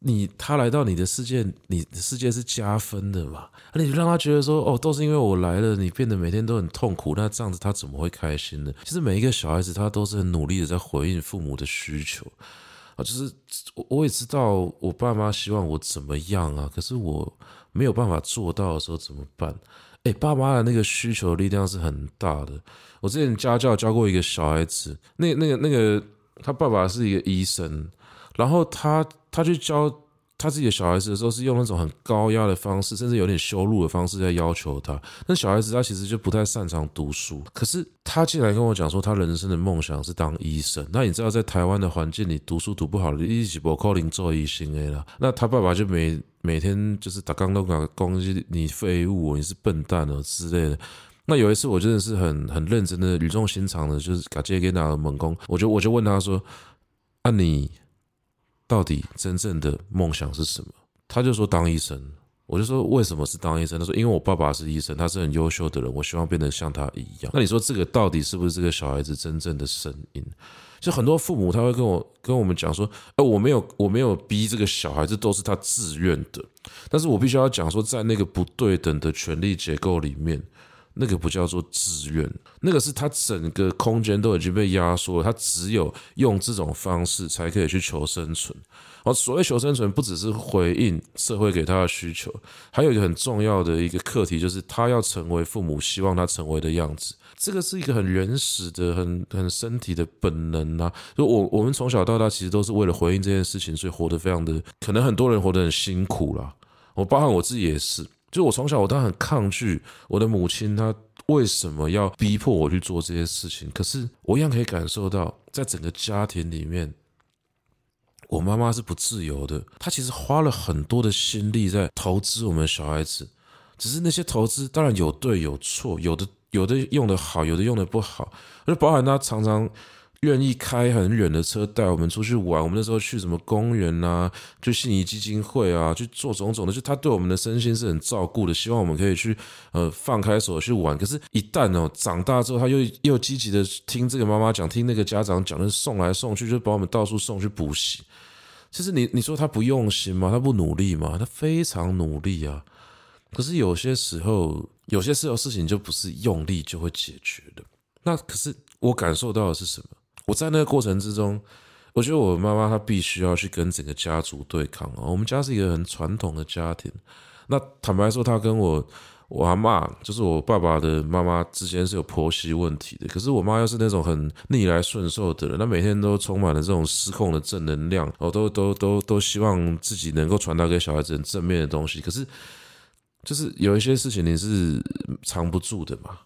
你他来到你的世界，你的世界是加分的嘛？你让他觉得说，哦，都是因为我来了，你变得每天都很痛苦，那这样子他怎么会开心呢？其实每一个小孩子他都是很努力的在回应父母的需求啊，就是我我也知道我爸妈希望我怎么样啊，可是我没有办法做到的时候怎么办？哎，爸妈的那个需求力量是很大的。我之前家教教过一个小孩子，那那个那个他爸爸是一个医生，然后他他去教他自己的小孩子的时候，是用那种很高压的方式，甚至有点羞辱的方式在要求他。那小孩子他其实就不太擅长读书，可是他竟然跟我讲说，他人生的梦想是当医生。那你知道，在台湾的环境里，读书读不好的一起不靠零做医生的啦。那他爸爸就没。每天就是打钢都打攻击你废物，你是笨蛋哦之类的。那有一次我真的是很很认真的语重心长的，就是直接给他个猛攻。我就我就问他说：“啊，你到底真正的梦想是什么？”他就说当医生。我就说为什么是当医生？他说因为我爸爸是医生，他是很优秀的人，我希望变得像他一样。那你说这个到底是不是这个小孩子真正的声音？就很多父母他会跟我跟我们讲说，呃，我没有我没有逼这个小孩，子都是他自愿的。但是我必须要讲说，在那个不对等的权力结构里面，那个不叫做自愿，那个是他整个空间都已经被压缩了，他只有用这种方式才可以去求生存。而所谓求生存，不只是回应社会给他的需求，还有一个很重要的一个课题，就是他要成为父母希望他成为的样子。这个是一个很原始的、很很身体的本能啊！就我我们从小到大其实都是为了回应这件事情，所以活得非常的，可能很多人活得很辛苦啦。我包含我自己也是，就我从小我都很抗拒我的母亲，她为什么要逼迫我去做这些事情？可是我一样可以感受到，在整个家庭里面，我妈妈是不自由的。她其实花了很多的心力在投资我们小孩子，只是那些投资当然有对有错，有的。有的用的好，有的用的不好，而包含她常常愿意开很远的车带我们出去玩。我们那时候去什么公园啊，去信谊基金会啊，去做种种的，就他对我们的身心是很照顾的，希望我们可以去呃放开手去玩。可是，一旦哦长大之后，他又又积极的听这个妈妈讲，听那个家长讲，就送来送去，就把我们到处送去补习。其实你你说他不用心吗？他不努力吗？他非常努力啊。可是有些时候。有些时候事情就不是用力就会解决的。那可是我感受到的是什么？我在那个过程之中，我觉得我妈妈她必须要去跟整个家族对抗啊。我们家是一个很传统的家庭。那坦白说，她跟我我阿嬷，就是我爸爸的妈妈之间是有婆媳问题的。可是我妈又是那种很逆来顺受的人，她每天都充满了这种失控的正能量，哦，都都都都希望自己能够传达给小孩子很正面的东西。可是。就是有一些事情你是藏不住的嘛，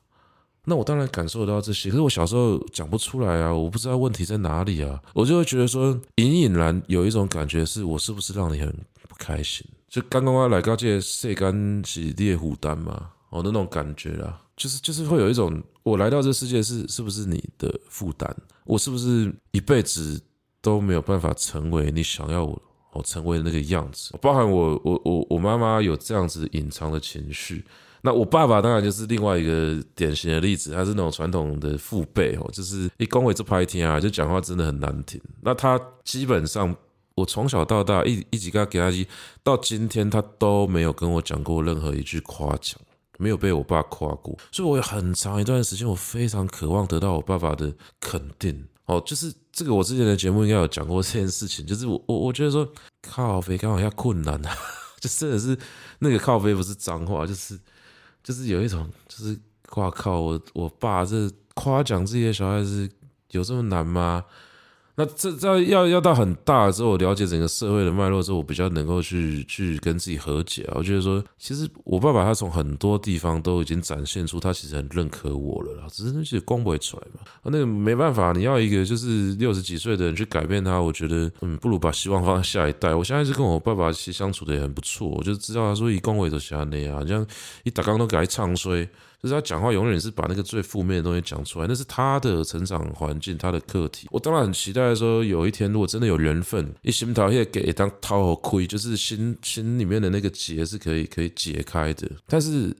那我当然感受到这些，可是我小时候讲不出来啊，我不知道问题在哪里啊，我就会觉得说，隐隐然有一种感觉，是我是不是让你很不开心？就刚刚我来到这世间是你的负担嘛，哦，那种感觉啦，就是就是会有一种，我来到这世界是是不是你的负担？我是不是一辈子都没有办法成为你想要我？我成为那个样子，包含我我我我妈妈有这样子隐藏的情绪，那我爸爸当然就是另外一个典型的例子，他是那种传统的父辈哦，就是一恭维这拍天啊，就讲话真的很难听。那他基本上，我从小到大一一直跟他给他到今天他都没有跟我讲过任何一句夸奖，没有被我爸夸过，所以我有很长一段时间，我非常渴望得到我爸爸的肯定。哦，就是这个，我之前的节目应该有讲过这件事情。就是我我我觉得说靠啡刚好像困难啊，就真的是那个靠啡不是脏话，就是就是有一种就是哇靠，我我爸这夸奖自己的小孩子有这么难吗？那这这要要到很大之后，我了解整个社会的脉络之后，我比较能够去去跟自己和解啊。我觉得说，其实我爸爸他从很多地方都已经展现出他其实很认可我了啦，只是那些光不会出来嘛。那个没办法，你要一个就是六十几岁的人去改变他，我觉得嗯，不如把希望放在下一代。我现在是跟我爸爸其实相处的也很不错，我就知道他说以恭维的下那样，像一打刚都给他唱衰。就是他讲话永远是把那个最负面的东西讲出来，那是他的成长环境，他的课题。我当然很期待说，有一天如果真的有缘分，一心桃叶给当掏和亏，就是心心里面的那个结是可以可以解开的。但是，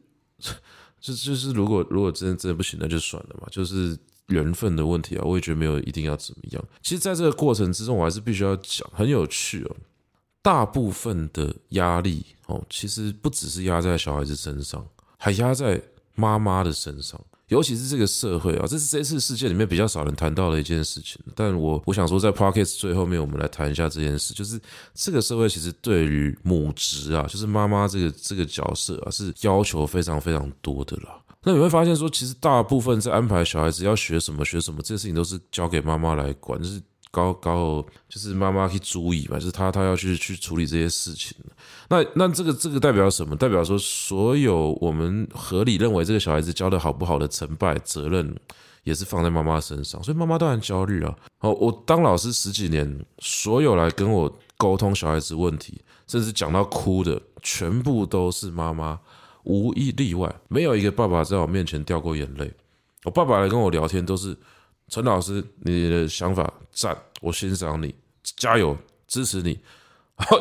就就是如果如果真的真的不行，那就算了嘛，就是缘分的问题啊。我也觉得没有一定要怎么样。其实，在这个过程之中，我还是必须要讲，很有趣哦。大部分的压力哦，其实不只是压在小孩子身上，还压在。妈妈的身上，尤其是这个社会啊，这是这次事件里面比较少人谈到的一件事情。但我我想说，在 Podcast 最后面，我们来谈一下这件事，就是这个社会其实对于母职啊，就是妈妈这个这个角色啊，是要求非常非常多的啦。那你会发现说，其实大部分在安排小孩子要学什么学什么，这些事情都是交给妈妈来管，就是。高高就是妈妈去注意嘛，就是他他要去去处理这些事情。那那这个这个代表什么？代表说所有我们合理认为这个小孩子教的好不好的成败责任，也是放在妈妈身上。所以妈妈当然焦虑啊。哦，我当老师十几年，所有来跟我沟通小孩子问题，甚至讲到哭的，全部都是妈妈，无一例外，没有一个爸爸在我面前掉过眼泪。我爸爸来跟我聊天都是。陈老师，你的想法赞，我欣赏你，加油，支持你。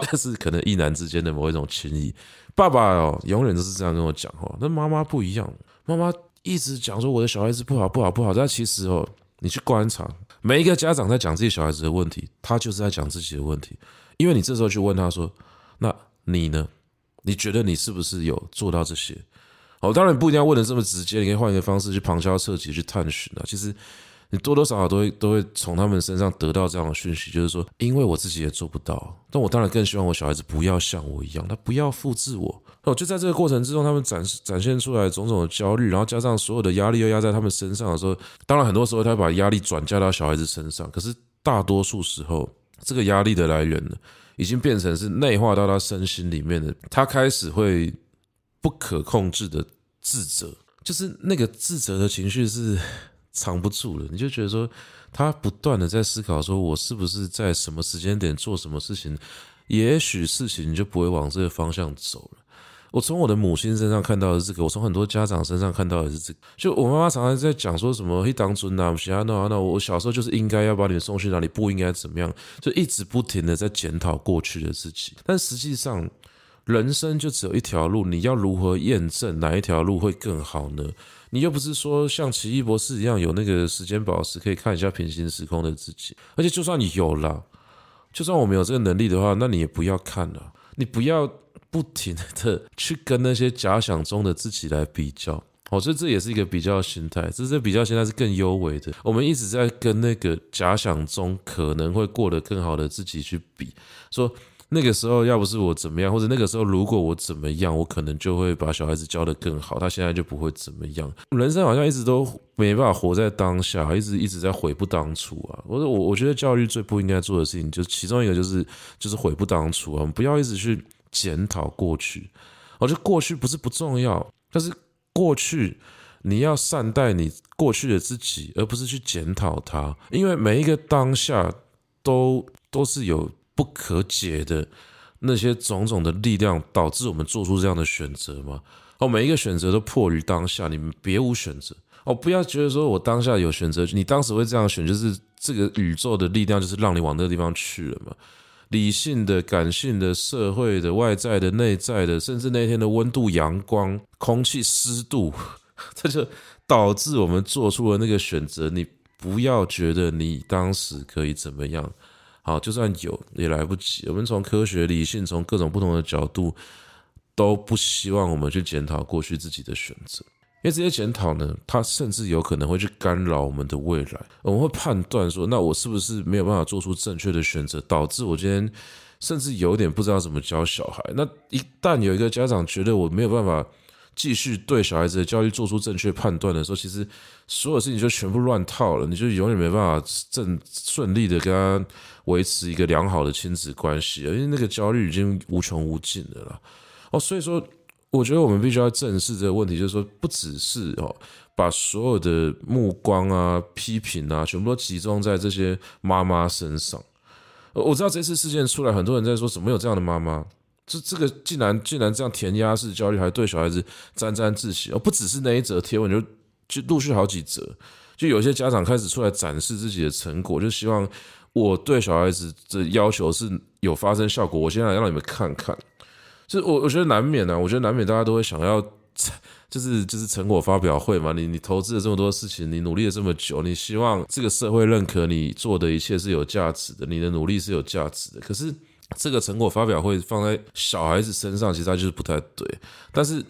但是可能一男之间的某一种情谊，爸爸哦，永远都是这样跟我讲话。那妈妈不一样，妈妈一直讲说我的小孩子不好，不好，不好。但其实哦，你去观察，每一个家长在讲自己小孩子的问题，他就是在讲自己的问题。因为你这时候去问他说：“那你呢？你觉得你是不是有做到这些？”哦，当然不一定要问的这么直接，你可以换一个方式去旁敲侧击去探寻啊。其实。你多多少少都会都会从他们身上得到这样的讯息，就是说，因为我自己也做不到，但我当然更希望我小孩子不要像我一样，他不要复制我。哦，就在这个过程之中，他们展示展现出来种种的焦虑，然后加上所有的压力又压在他们身上的时候，当然很多时候他把压力转嫁到小孩子身上，可是大多数时候，这个压力的来源呢，已经变成是内化到他身心里面的，他开始会不可控制的自责，就是那个自责的情绪是。藏不住了，你就觉得说，他不断的在思考，说我是不是在什么时间点做什么事情，也许事情就不会往这个方向走了。我从我的母亲身上看到的是这个，我从很多家长身上看到的是这个。就我妈妈常常在讲说什么，嘿，当初那其他那那，我小时候就是应该要把你们送去哪里，不应该怎么样，就一直不停的在检讨过去的自己。但实际上，人生就只有一条路，你要如何验证哪一条路会更好呢？你又不是说像奇异博士一样有那个时间宝石可以看一下平行时空的自己，而且就算你有了，就算我没有这个能力的话，那你也不要看了，你不要不停的 去跟那些假想中的自己来比较。哦，所以这也是一个比较心态，只是这比较心态是更优微的。我们一直在跟那个假想中可能会过得更好的自己去比，说。那个时候要不是我怎么样，或者那个时候如果我怎么样，我可能就会把小孩子教得更好。他现在就不会怎么样。人生好像一直都没办法活在当下，一直一直在悔不当初啊！我说我我觉得教育最不应该做的事情，就其中一个就是就是悔不当初啊！不要一直去检讨过去。我觉得过去不是不重要，但是过去你要善待你过去的自己，而不是去检讨它，因为每一个当下都都是有。不可解的那些种种的力量，导致我们做出这样的选择吗？哦，每一个选择都迫于当下，你们别无选择哦！不要觉得说我当下有选择，你当时会这样选，就是这个宇宙的力量就是让你往那个地方去了嘛？理性的、感性的、社会的、外在的、内在的，甚至那天的温度、阳光、空气湿度，这就导致我们做出了那个选择。你不要觉得你当时可以怎么样。好，就算有也来不及。我们从科学、理性，从各种不同的角度，都不希望我们去检讨过去自己的选择，因为这些检讨呢，它甚至有可能会去干扰我们的未来。我们会判断说，那我是不是没有办法做出正确的选择，导致我今天甚至有点不知道怎么教小孩。那一旦有一个家长觉得我没有办法继续对小孩子的教育做出正确判断的时候，其实所有事情就全部乱套了，你就永远没办法正顺利的跟他维持一个良好的亲子关系，因为那个焦虑已经无穷无尽的了。哦，所以说，我觉得我们必须要正视这个问题，就是说，不只是哦，把所有的目光啊、批评啊，全部都集中在这些妈妈身上。我知道这次事件出来，很多人在说，怎么有这样的妈妈？这这个竟然竟然这样填鸭式教育，还对小孩子沾沾自喜哦！不只是那一则贴文，就就陆续好几则，就有些家长开始出来展示自己的成果，就希望我对小孩子的要求是有发生效果。我现在来让你们看看，就我我觉得难免啊，我觉得难免大家都会想要，就是就是成果发表会嘛。你你投资了这么多事情，你努力了这么久，你希望这个社会认可你做的一切是有价值的，你的努力是有价值的。可是。这个成果发表会放在小孩子身上，其实它就是不太对。但是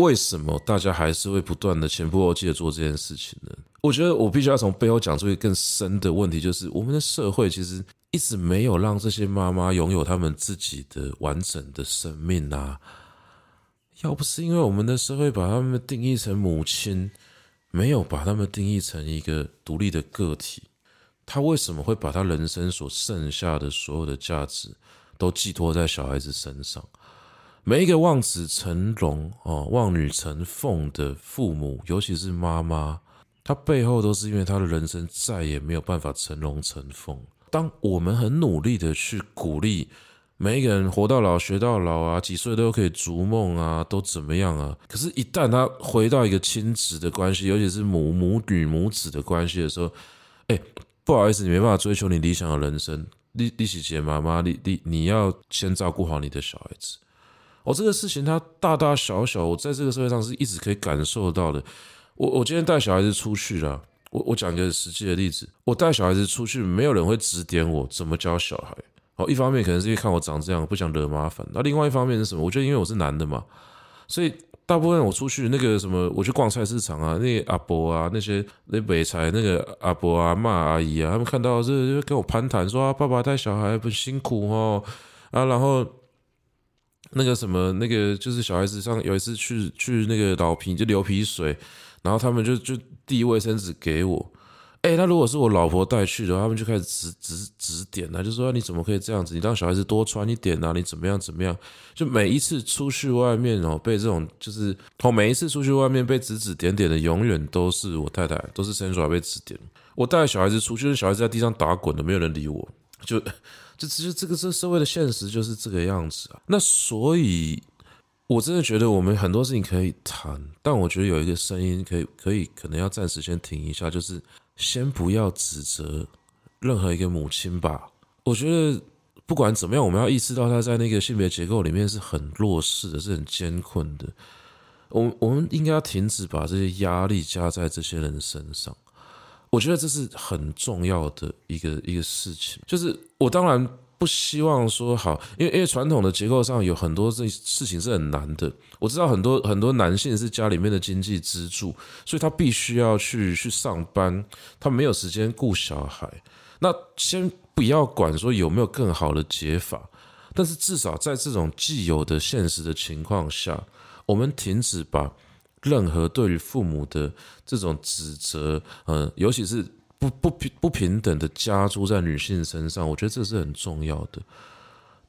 为什么大家还是会不断的前仆后继的做这件事情呢？我觉得我必须要从背后讲出一个更深的问题，就是我们的社会其实一直没有让这些妈妈拥有他们自己的完整的生命啊。要不是因为我们的社会把他们定义成母亲，没有把他们定义成一个独立的个体，他为什么会把他人生所剩下的所有的价值？都寄托在小孩子身上，每一个望子成龙哦，望女成凤的父母，尤其是妈妈，她背后都是因为她的人生再也没有办法成龙成凤。当我们很努力的去鼓励每一个人活到老学到老啊，几岁都可以逐梦啊，都怎么样啊？可是，一旦他回到一个亲子的关系，尤其是母母女母子的关系的时候，哎，不好意思，你没办法追求你理想的人生。你你喜姐妈妈，你你你要先照顾好你的小孩子。哦，这个事情它大大小小，我在这个社会上是一直可以感受到的。我我今天带小孩子出去了，我我讲一个实际的例子，我带小孩子出去，没有人会指点我怎么教小孩。哦，一方面可能是因为看我长这样，不想惹麻烦。那另外一方面是什么？我觉得因为我是男的嘛，所以。大部分我出去那个什么，我去逛菜市场啊，那阿伯啊，那些那北菜那个阿伯啊、妈阿姨啊，他们看到这就跟我攀谈说啊，爸爸带小孩不辛苦哦啊，然后那个什么那个就是小孩子上有一次去去那个老皮就流鼻水，然后他们就就递卫生纸给我。哎，那如果是我老婆带去的话，他们就开始指指指点了，就说你怎么可以这样子？你让小孩子多穿一点啊？你怎么样怎么样？就每一次出去外面哦，被这种就是哦，每一次出去外面被指指点点的，永远都是我太太，都是生出来被指点。我带小孩子出去，小孩子在地上打滚的，没有人理我，就这其实这个这社会的现实就是这个样子啊。那所以，我真的觉得我们很多事情可以谈，但我觉得有一个声音可以可以可能要暂时先停一下，就是。先不要指责任何一个母亲吧。我觉得不管怎么样，我们要意识到她在那个性别结构里面是很弱势的，是很艰困的。我我们应该要停止把这些压力加在这些人身上。我觉得这是很重要的一个一个事情。就是我当然。不希望说好，因为因为传统的结构上有很多这事情是很难的。我知道很多很多男性是家里面的经济支柱，所以他必须要去去上班，他没有时间顾小孩。那先不要管说有没有更好的解法，但是至少在这种既有的现实的情况下，我们停止把任何对于父母的这种指责，嗯，尤其是。不不平不平等的加诸在女性身上，我觉得这是很重要的。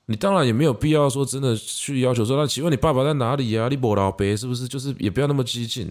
你当然也没有必要说真的去要求说，那请问你爸爸在哪里呀？你不老呗是不是？就是也不要那么激进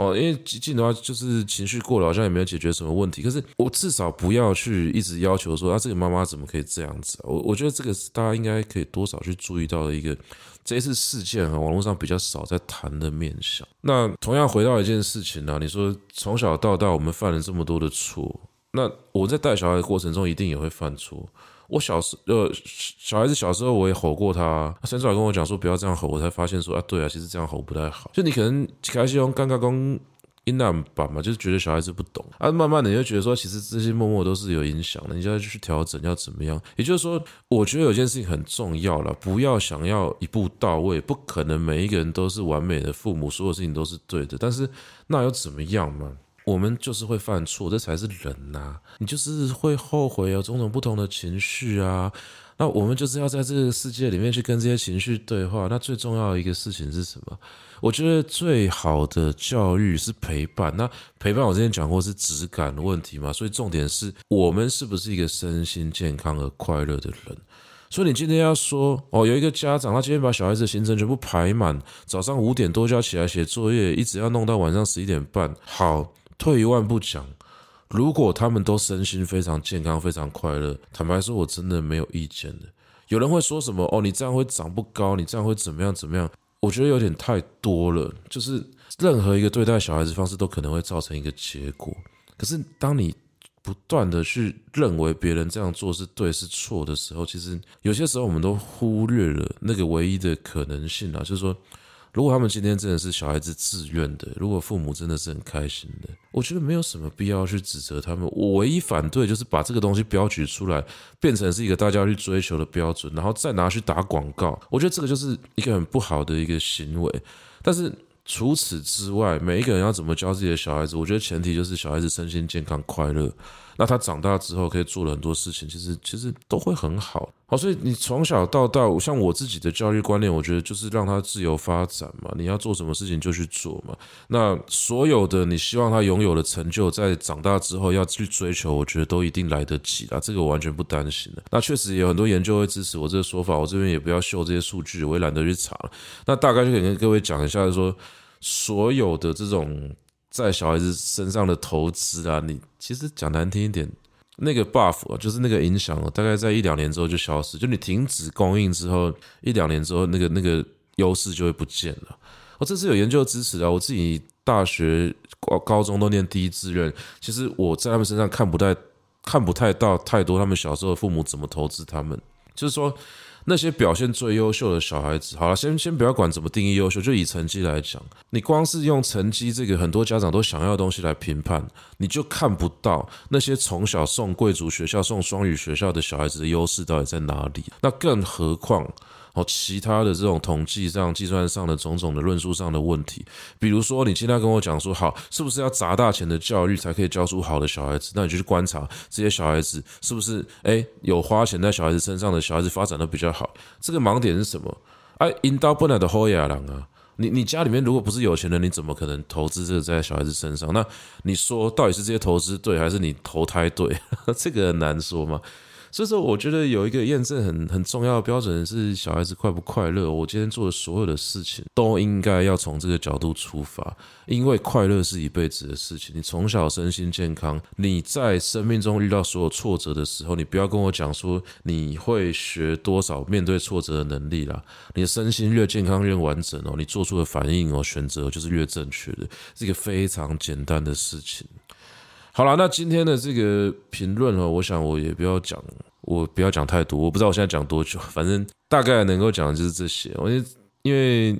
哦，因为激进的话就是情绪过了，好像也没有解决什么问题。可是我至少不要去一直要求说，啊，这个妈妈怎么可以这样子？我我觉得这个是大家应该可以多少去注意到的一个。这一次事件啊，网络上比较少在谈的面向。那同样回到一件事情呢，你说从小到大我们犯了这么多的错，那我在带小孩的过程中一定也会犯错。我小时呃小孩子小时候我也吼过他，他甚至还跟我讲说不要这样吼，我才发现说啊对啊，其实这样吼不太好。就你可能开始用刚刚刚。阴暗版嘛，就是觉得小孩子不懂啊，慢慢的你就觉得说，其实这些默默都是有影响的，你就要去调整，要怎么样？也就是说，我觉得有件事情很重要了，不要想要一步到位，不可能每一个人都是完美的父母，所有事情都是对的。但是那又怎么样嘛？我们就是会犯错，这才是人呐。你就是会后悔，有种种不同的情绪啊。那我们就是要在这个世界里面去跟这些情绪对话。那最重要的一个事情是什么？我觉得最好的教育是陪伴。那陪伴我之前讲过是质感的问题嘛，所以重点是我们是不是一个身心健康而快乐的人。所以你今天要说哦，有一个家长他今天把小孩子的行程全部排满，早上五点多就要起来写作业，一直要弄到晚上十一点半。好，退一万步讲。如果他们都身心非常健康、非常快乐，坦白说，我真的没有意见的。有人会说什么？哦，你这样会长不高，你这样会怎么样？怎么样？我觉得有点太多了。就是任何一个对待小孩子方式都可能会造成一个结果。可是当你不断的去认为别人这样做是对是错的时候，其实有些时候我们都忽略了那个唯一的可能性啊，就是说。如果他们今天真的是小孩子自愿的，如果父母真的是很开心的，我觉得没有什么必要去指责他们。我唯一反对就是把这个东西标举出来，变成是一个大家去追求的标准，然后再拿去打广告。我觉得这个就是一个很不好的一个行为。但是除此之外，每一个人要怎么教自己的小孩子，我觉得前提就是小孩子身心健康、快乐。那他长大之后可以做了很多事情，其实其实都会很好。好，所以你从小到大，像我自己的教育观念，我觉得就是让他自由发展嘛。你要做什么事情就去做嘛。那所有的你希望他拥有的成就，在长大之后要去追求，我觉得都一定来得及啦。这个我完全不担心的。那确实有很多研究会支持我这个说法，我这边也不要秀这些数据，我也懒得去查。那大概就可以跟各位讲一下，说所有的这种。在小孩子身上的投资啊，你其实讲难听一点，那个 buff 啊，就是那个影响大概在一两年之后就消失。就你停止供应之后，一两年之后，那个那个优势就会不见了。哦，这是有研究支持的。我自己大学、高高中都念第一志愿，其实我在他们身上看不太、看不太到太多他们小时候父母怎么投资他们，就是说。那些表现最优秀的小孩子，好了，先先不要管怎么定义优秀，就以成绩来讲，你光是用成绩这个很多家长都想要的东西来评判，你就看不到那些从小送贵族学校、送双语学校的小孩子的优势到底在哪里。那更何况。哦，其他的这种统计上、计算上的种种的论述上的问题，比如说你今天跟我讲说，好，是不是要砸大钱的教育才可以教出好的小孩子？那你就去观察这些小孩子是不是，诶，有花钱在小孩子身上的小孩子发展的比较好？这个盲点是什么？哎，引导本来的好野人啊，你你家里面如果不是有钱人，你怎么可能投资这个在小孩子身上？那你说到底是这些投资对，还是你投胎对？这个很难说嘛。所以说，我觉得有一个验证很很重要的标准是小孩子快不快乐。我今天做的所有的事情都应该要从这个角度出发，因为快乐是一辈子的事情。你从小身心健康，你在生命中遇到所有挫折的时候，你不要跟我讲说你会学多少面对挫折的能力啦。你的身心越健康越完整哦，你做出的反应哦选择就是越正确的，是一个非常简单的事情。好了，那今天的这个评论哦，我想我也不要讲，我不要讲太多，我不知道我现在讲多久，反正大概能够讲的就是这些。我因为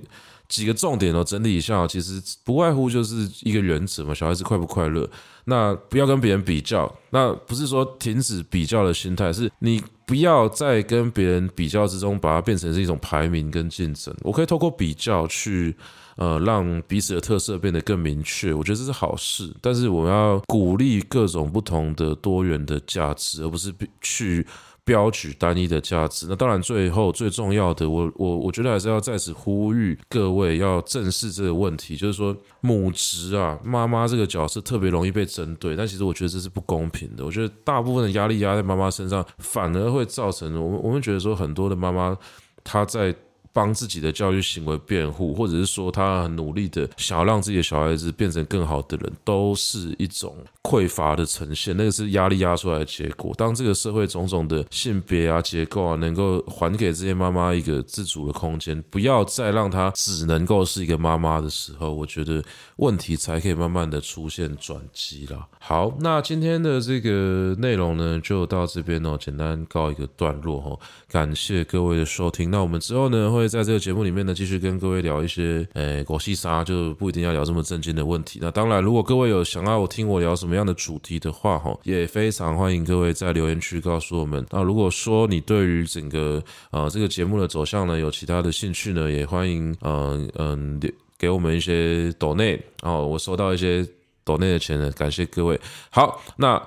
几个重点哦，整理一下，其实不外乎就是一个原则嘛，小孩子快不快乐？那不要跟别人比较，那不是说停止比较的心态，是你不要在跟别人比较之中，把它变成是一种排名跟竞争。我可以透过比较去。呃，让彼此的特色变得更明确，我觉得这是好事。但是我们要鼓励各种不同的多元的价值，而不是去标举单一的价值。那当然，最后最重要的，我我我觉得还是要在此呼吁各位要正视这个问题，就是说母职啊，妈妈这个角色特别容易被针对，但其实我觉得这是不公平的。我觉得大部分的压力压在妈妈身上，反而会造成我们我们觉得说很多的妈妈她在。帮自己的教育行为辩护，或者是说他很努力的想要让自己的小孩子变成更好的人，都是一种匮乏的呈现。那个是压力压出来的结果。当这个社会种种的性别啊、结构啊，能够还给这些妈妈一个自主的空间，不要再让她只能够是一个妈妈的时候，我觉得问题才可以慢慢的出现转机了。好，那今天的这个内容呢，就到这边哦，简单告一个段落哦。感谢各位的收听。那我们之后呢，会。会在这个节目里面呢，继续跟各位聊一些，诶，国际沙就不一定要聊这么正经的问题。那当然，如果各位有想要我听我聊什么样的主题的话，哈，也非常欢迎各位在留言区告诉我们。那如果说你对于整个呃这个节目的走向呢，有其他的兴趣呢，也欢迎，嗯嗯，给我们一些抖内。然后我收到一些抖内的钱呢，感谢各位。好，那。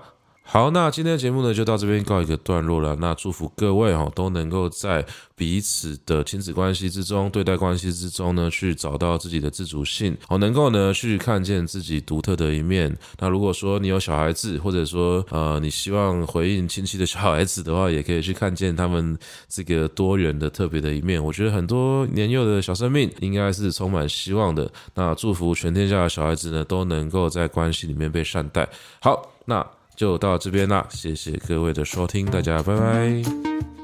好，那今天的节目呢，就到这边告一个段落了。那祝福各位哈，都能够在彼此的亲子关系之中、对待关系之中呢，去找到自己的自主性，好，能够呢去看见自己独特的一面。那如果说你有小孩子，或者说呃你希望回应亲戚的小孩子的话，也可以去看见他们这个多元的特别的一面。我觉得很多年幼的小生命应该是充满希望的。那祝福全天下的小孩子呢，都能够在关系里面被善待。好，那。就到这边啦，谢谢各位的收听，大家拜拜。